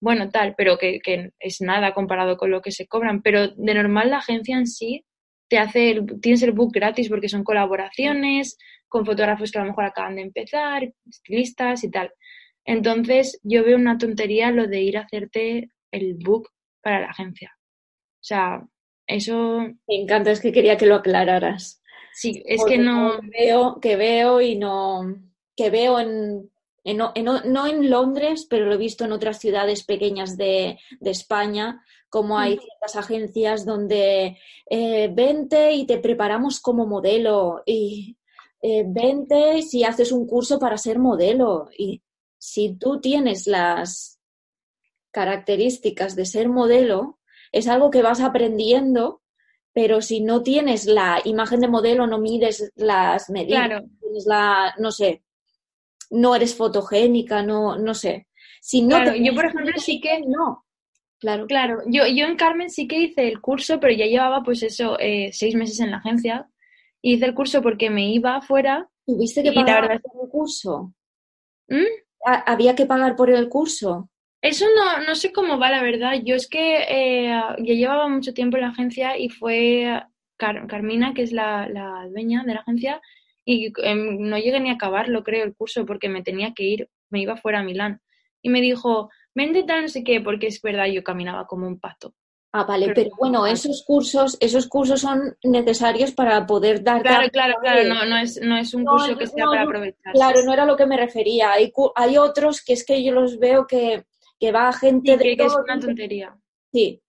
bueno, tal, pero que, que es nada comparado con lo que se cobran. Pero de normal la agencia en sí te hace, el, tienes el book gratis porque son colaboraciones con fotógrafos que a lo mejor acaban de empezar, estilistas y tal. Entonces yo veo una tontería lo de ir a hacerte el book para la agencia. O sea, eso... Me encanta, es que quería que lo aclararas. Sí, es que no... Veo, que veo y no... que veo en, no en Londres, pero lo he visto en otras ciudades pequeñas de, España, como hay ciertas agencias donde eh, vente y te preparamos como modelo y eh, vente si haces un curso para ser modelo. Y si tú tienes las, características de ser modelo es algo que vas aprendiendo, pero si no tienes la imagen de modelo, no mides las medidas, claro. la, no sé, no eres fotogénica, no, no sé. Si no claro, yo por ejemplo sí que no. Claro. Claro, yo, yo en Carmen sí que hice el curso, pero ya llevaba pues eso, eh, seis meses en la agencia. hice el curso porque me iba afuera. ¿Tuviste que pagar el curso? ¿Mm? ¿Había que pagar por el curso? Eso no, no sé cómo va, la verdad. Yo es que eh, ya llevaba mucho tiempo en la agencia y fue Carmina, que es la, dueña de la agencia, y em, no llegué ni a acabarlo, creo, el curso, porque me tenía que ir, me iba fuera a Milán. Y me dijo, vende tal, no sé qué, porque es verdad, yo caminaba como un pato. Ah, vale, pero, bueno, esos cursos, esos cursos son necesarios para poder dar. Claro, claro, claro, no, no, es, no es un curso que sea para aprovechar. Claro, no era lo que me refería. Hay, hay otros que es que yo los veo que, que va gente de. Que, es una tontería. Sí.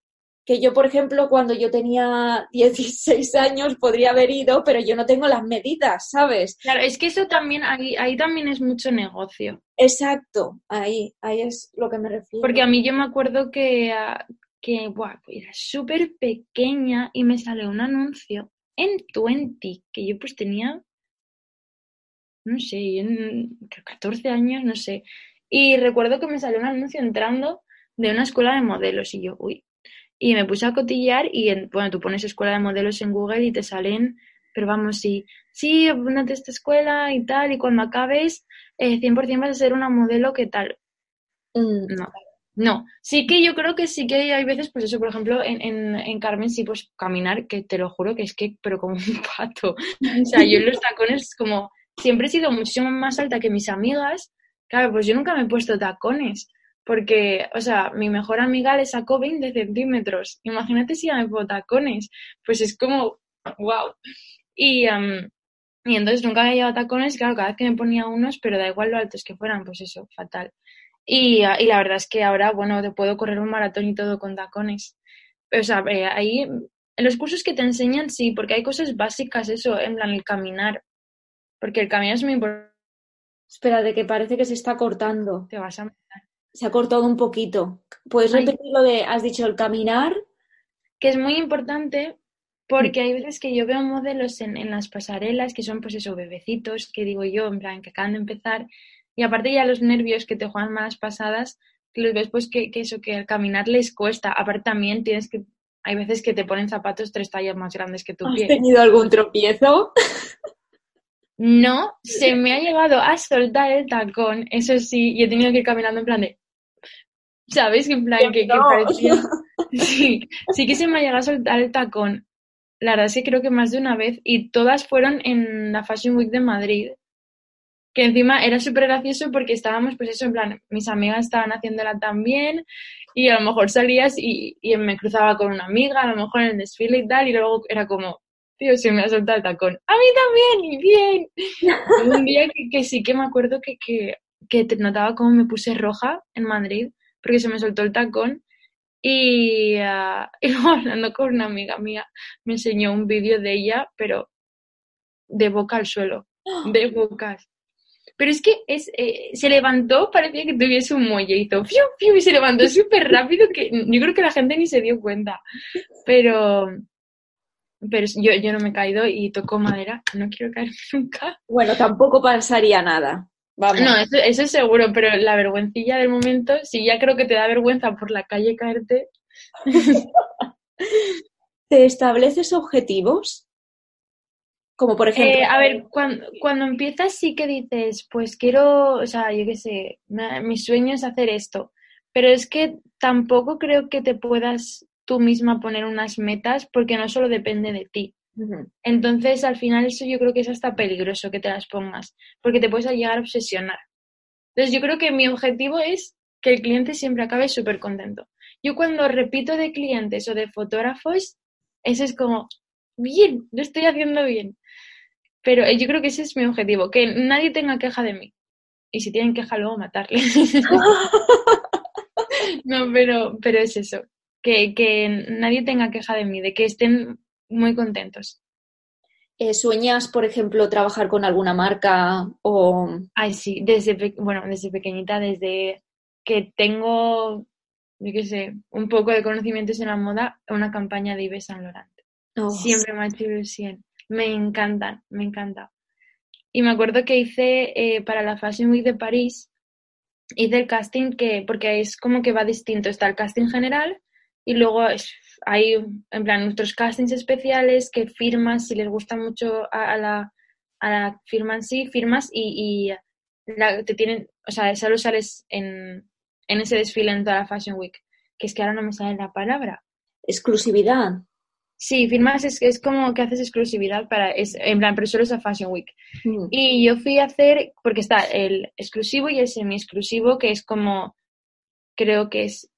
Que yo, por ejemplo, cuando yo tenía 16 años podría haber ido, pero yo no tengo las medidas, ¿sabes? Claro, es que eso también, ahí, ahí también es mucho negocio. Exacto, ahí, ahí es lo que me refiero. Porque a mí yo me acuerdo que, ah, que buah, era súper pequeña y me salió un anuncio en Twenty, que yo pues tenía, no sé, en 14 años, no sé. Y recuerdo que me salió un anuncio entrando de una escuela de modelos y yo, uy. Y me puse a cotillar y, bueno, tú pones escuela de modelos en Google y te salen, pero vamos, sí, sí, apúntate a esta escuela y tal, y cuando acabes, eh, 100% vas a ser una modelo que tal. Mm, no, no, sí que yo creo que sí que hay veces, pues eso, por ejemplo, en, en, en, Carmen sí, pues caminar, que te lo juro que es que, pero como un pato. O sea, yo en los tacones como, siempre he sido muchísimo más alta que mis amigas, claro, pues yo nunca me he puesto tacones, porque, o sea, mi mejor amiga le sacó 20 centímetros. Imagínate si ya me pongo tacones, pues es como, wow. Y, y entonces nunca había llevado tacones, claro, cada vez que me ponía unos, pero da igual lo altos que fueran, pues eso, fatal. Y, y, la verdad es que ahora, bueno, te puedo correr un maratón y todo con tacones. O sea, eh, ahí, en los cursos que te enseñan, sí, porque hay cosas básicas, eso, en plan, el caminar. Porque el caminar es muy importante. Espera, de que parece que se está cortando. Te vas a. Se ha cortado un poquito. ¿Puedes repetir lo de, has dicho, el caminar? Que es muy importante porque hay veces que yo veo modelos en, en las pasarelas que son, pues eso, bebecitos, que digo yo, en plan, que acaban de empezar y aparte ya los nervios que te juegan malas pasadas, que los ves pues que, eso, que al caminar les cuesta. Aparte también tienes que, hay veces que te ponen zapatos tres tallas más grandes que tu ¿Has pie. ¿Has tenido algún tropiezo? No, se me ha llegado a soltar el tacón, eso sí, y he tenido que ir caminando en plan de... ¿Sabes? En plan que, parecía... Sí, sí que se me ha llegado a soltar el tacón. La verdad es que creo que más de una vez, y todas fueron en la Fashion Week de Madrid que encima era súper gracioso porque estábamos, pues eso, en plan, mis amigas estaban haciéndola también y a lo mejor salías y, y, me cruzaba con una amiga, a lo mejor en el desfile y tal, y luego era como, tío, se me ha soltado el tacón. A mí también, y bien. y un día que, sí que me acuerdo que, que, que te notaba como me puse roja en Madrid porque se me soltó el tacón y, uh, y luego hablando con una amiga mía me enseñó un vídeo de ella, pero de boca al suelo, de bocas. Pero es que es, eh, se levantó, parecía que tuviese un muelle, hizo fiu, fiu, y se levantó súper rápido que yo creo que la gente ni se dio cuenta. Pero, pero yo, yo no me he caído y toco madera, no quiero caer nunca. Bueno, tampoco pasaría nada. Vamos. No, eso, eso es seguro, pero la vergüencilla del momento, si ya creo que te da vergüenza por la calle caerte. ¿Te estableces objetivos? Como por ejemplo. Eh, a ver, cuando, cuando empiezas sí que dices, pues quiero, o sea, yo qué sé, mi sueño es hacer esto. Pero es que tampoco creo que te puedas tú misma poner unas metas porque no solo depende de ti. Entonces, al final, eso yo creo que es hasta peligroso que te las pongas, porque te puedes llegar a obsesionar. Entonces, yo creo que mi objetivo es que el cliente siempre acabe súper contento. Yo cuando repito de clientes o de fotógrafos, eso es como, bien, lo estoy haciendo bien. Pero eh, yo creo que ese es mi objetivo, que nadie tenga queja de mí. Y si tienen queja, luego matarles. no, pero, pero es eso, que, que nadie tenga queja de mí, de que estén muy contentos. Eh, ¿Sueñas, por ejemplo, trabajar con alguna marca o...? Ay, sí, desde, bueno, desde pequeñita, desde que tengo, yo qué sé, un poco de conocimientos en la moda, una campaña de Yves Saint Laurent. Oh. Siempre me ha hecho ilusión. Me encantan, me encanta. Y me acuerdo que hice eh, para la Fashion Week de París, hice el casting que, porque es como que va distinto. Está el casting general y luego hay, en plan, nuestros castings especiales que firmas, si les gusta mucho a, a la, a la firma en sí, firmas y, y la, te tienen, o sea, solo sales en, en ese desfile en toda la Fashion Week. Que es que ahora no me sale la palabra. Exclusividad. Sí, firmas es, es como que haces exclusividad para, es, en plan, pero solo es a Fashion Week. Mm. Y yo fui a hacer, porque está el exclusivo y el semi-exclusivo, que es como, creo que es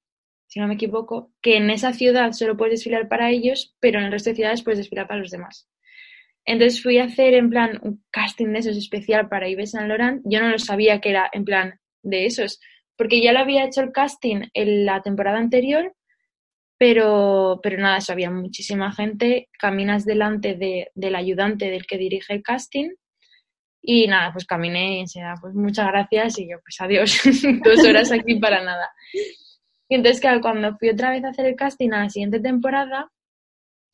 si no me equivoco, que en esa ciudad solo puedes desfilar para ellos, pero en el resto de ciudades puedes desfilar para los demás. Entonces fui a hacer en plan un casting de esos especial para Yves Saint Laurent. Yo no lo sabía que era en plan de esos, porque ya lo había hecho el casting en la temporada anterior, pero, pero nada, eso había muchísima gente. Caminas delante de, del ayudante del que dirige el casting y nada, pues caminé y enseñaba, pues muchas gracias y yo, pues adiós, dos horas aquí para nada. Y entonces, claro, cuando fui otra vez a hacer el casting a la siguiente temporada,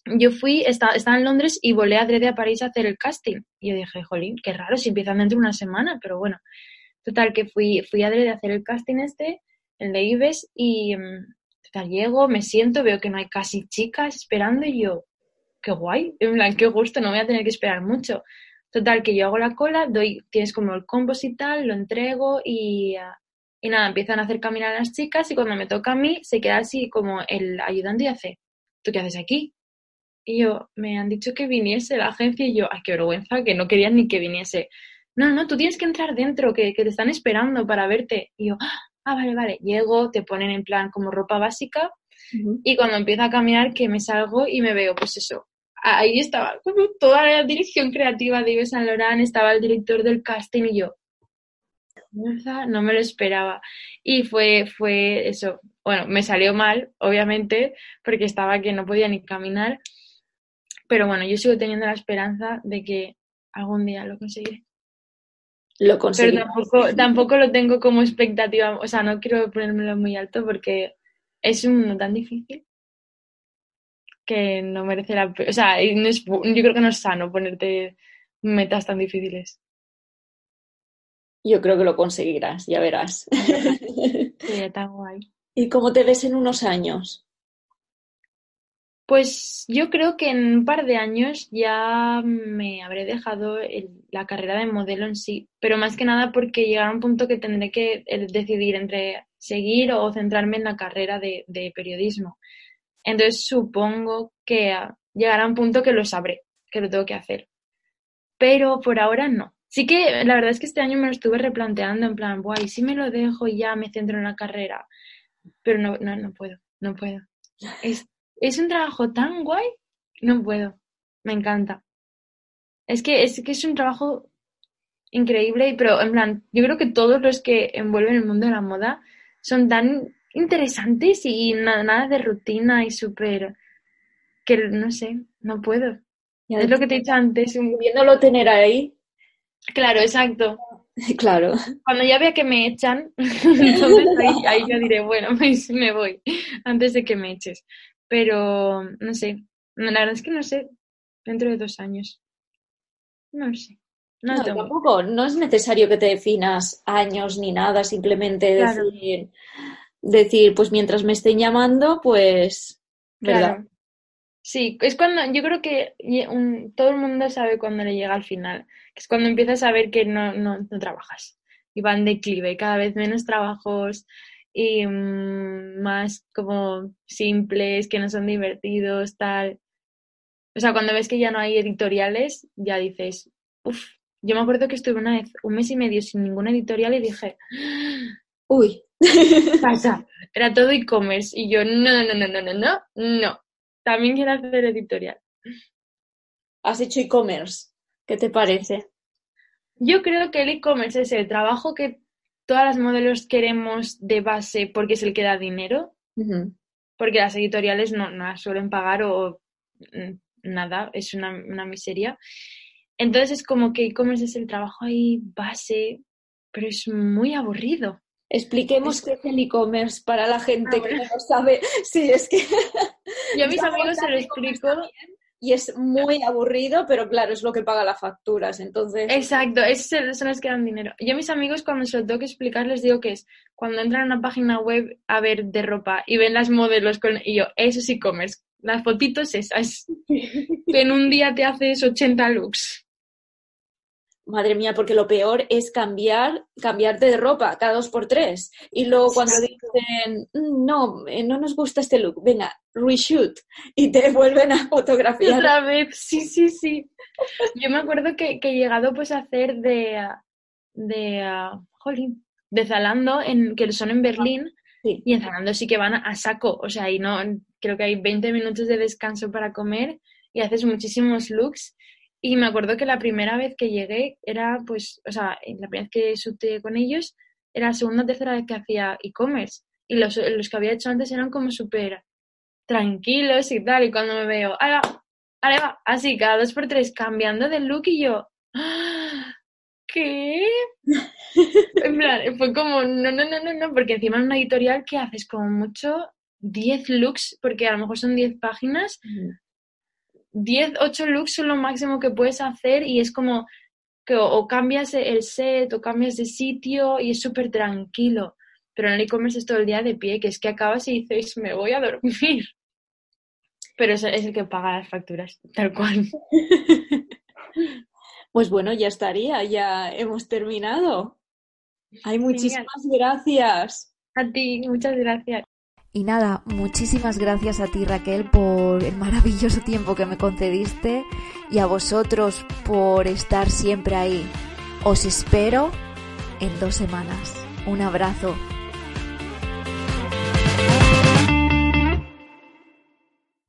yo fui, estaba, estaba en Londres y volé a a París a hacer el casting. Y yo dije, jolín, qué raro, si empiezan dentro de una semana, pero bueno. Total, que fui, fui a a hacer el casting este, el de Ives, y mm, llego, me siento, veo que no hay casi chicas esperando y yo, qué guay, en plan, qué gusto, no voy a tener que esperar mucho. Total, que yo hago la cola, doy, tienes como el combos y tal, lo entrego y, ah, y nada, empiezan a hacer caminar las chicas y cuando me toca a mí se queda así como el ayudante y hace, ¿tú qué haces aquí? Y yo, me han dicho que viniese la agencia y yo, ay, qué vergüenza, que no querían ni que viniese. No, no, tú tienes que entrar dentro, que, que te están esperando para verte. Y yo, ah, vale, vale. Llego, te ponen en plan como ropa básica y cuando empiezo a caminar que me salgo y me veo, pues eso. Ahí estaba como toda la dirección creativa de Ives San Laurent, estaba el director del casting y yo, no me lo esperaba. Y fue, fue eso. Bueno, me salió mal, obviamente, porque estaba que no podía ni caminar pero bueno, yo sigo teniendo la esperanza de que algún día lo conseguiré. Lo. Pero tampoco, tampoco lo tengo como expectativa, o sea, no quiero ponérmelo muy alto porque es un mundo tan difícil que no merece la pena. O sea, yo creo que no es sano ponerte metas tan difíciles. Yo creo que lo conseguirás, ya verás. Sería tan guay. ¿Y cómo te ves en unos años? Pues yo creo que en un par de años ya me habré dejado la carrera de modelo en sí, pero más que nada porque llegará un punto que tendré que eh, decidir entre seguir o centrarme en la carrera de, periodismo. Entonces supongo que ah, llegará un punto que lo sabré, que lo tengo que hacer. Pero por ahora no. Sí que la verdad es que este año me lo estuve replanteando en plan, guay, si me lo dejo y ya me centro en la carrera. Pero no, no, no puedo, no puedo. Es, es un trabajo tan guay, no puedo, me encanta. Es que es, que es un trabajo increíble, pero en plan, yo creo que todos los que envuelven el mundo de la moda son tan interesantes y nada, nada de rutina y súper que no sé, no puedo. es lo que te he dicho antes. Viéndolo tener ahí. Claro, exacto. Claro. Cuando ya vea que me echan, entonces ahí, ahí yo diré, bueno, pues me voy antes de que me eches. Pero no sé, la verdad es que no sé, dentro de dos años. No sé. No, tampoco, no es necesario que te definas años ni nada, simplemente decir, decir, pues mientras me estén llamando, pues, ¿verdad? Sí, es cuando, yo creo que todo el mundo sabe cuando le llega al final, que es cuando empiezas a ver que no, no, no trabajas y van declive, cada vez menos trabajos, y mm, más como simples, que no son divertidos, tal. O sea, cuando ves que ya no hay editoriales, ya dices, uff, yo me acuerdo que estuve una vez un mes y medio sin ninguna editorial y dije, uy, pasa, era todo e-commerce y yo, no, no, no, no, no, no, no, también quiero hacer editorial. Has hecho e-commerce, ¿qué te parece? Yo creo que el e-commerce es el trabajo que todas las modelos queremos de base porque es el que da dinero, porque las editoriales no, no las suelen pagar o mm, nada, es una, miseria. Entonces es como que e-commerce es el trabajo ahí base, pero es muy aburrido. Expliquemos qué es el e-commerce para la gente que no sabe. Sí, es que. Yo a mis amigos se lo explico y es muy aburrido, pero claro, es lo que paga las facturas, entonces... Exacto, esos son los que dan dinero. Yo a mis amigos cuando se lo tengo que explicar les digo que es cuando entran a una página web a ver de ropa y ven las modelos con... y yo, eso es e-commerce, las fotitos esas, que en un día te haces 80 looks. Madre mía, porque lo peor es cambiar, cambiarte de ropa cada dos por tres. Y luego cuando dicen, mm, no, eh, no nos gusta este look, venga, reshoot, y te vuelven a fotografiar. Otra vez, sí, sí, sí. Yo me acuerdo que, he llegado pues a hacer de, de, uh, de Zalando, en, que son en Berlín, Y en Zalando sí que van a, saco, o sea, y no, creo que hay 20 minutos de descanso para comer y haces muchísimos looks. Y me acuerdo que la primera vez que llegué era, pues, o sea, la primera vez que subté con ellos, era la segunda o tercera vez que hacía e-commerce. Y los, los que había hecho antes eran como súper tranquilos y tal. Y cuando me veo, ¡Ahora va! Así, cada dos por tres, cambiando de look y yo, ¡Ah! ¿qué? en plan, fue como, no, no, no, no, no, porque encima en una editorial que haces como mucho 10 looks, porque a lo mejor son 10 páginas, 10, 8 looks son lo máximo que puedes hacer y es como que o, cambias el set o cambias de sitio y es súper tranquilo. Pero en el e-commerce es todo el día de pie, que es que acabas y dices, me voy a dormir. Pero es, es el que paga las facturas, tal cual. Pues bueno, ya estaría, ya hemos terminado. Hay muchísimas gracias. A ti, muchas gracias. Y nada, muchísimas gracias a ti Raquel por el maravilloso tiempo que me concediste y a vosotros por estar siempre ahí. Os espero en dos semanas. Un abrazo.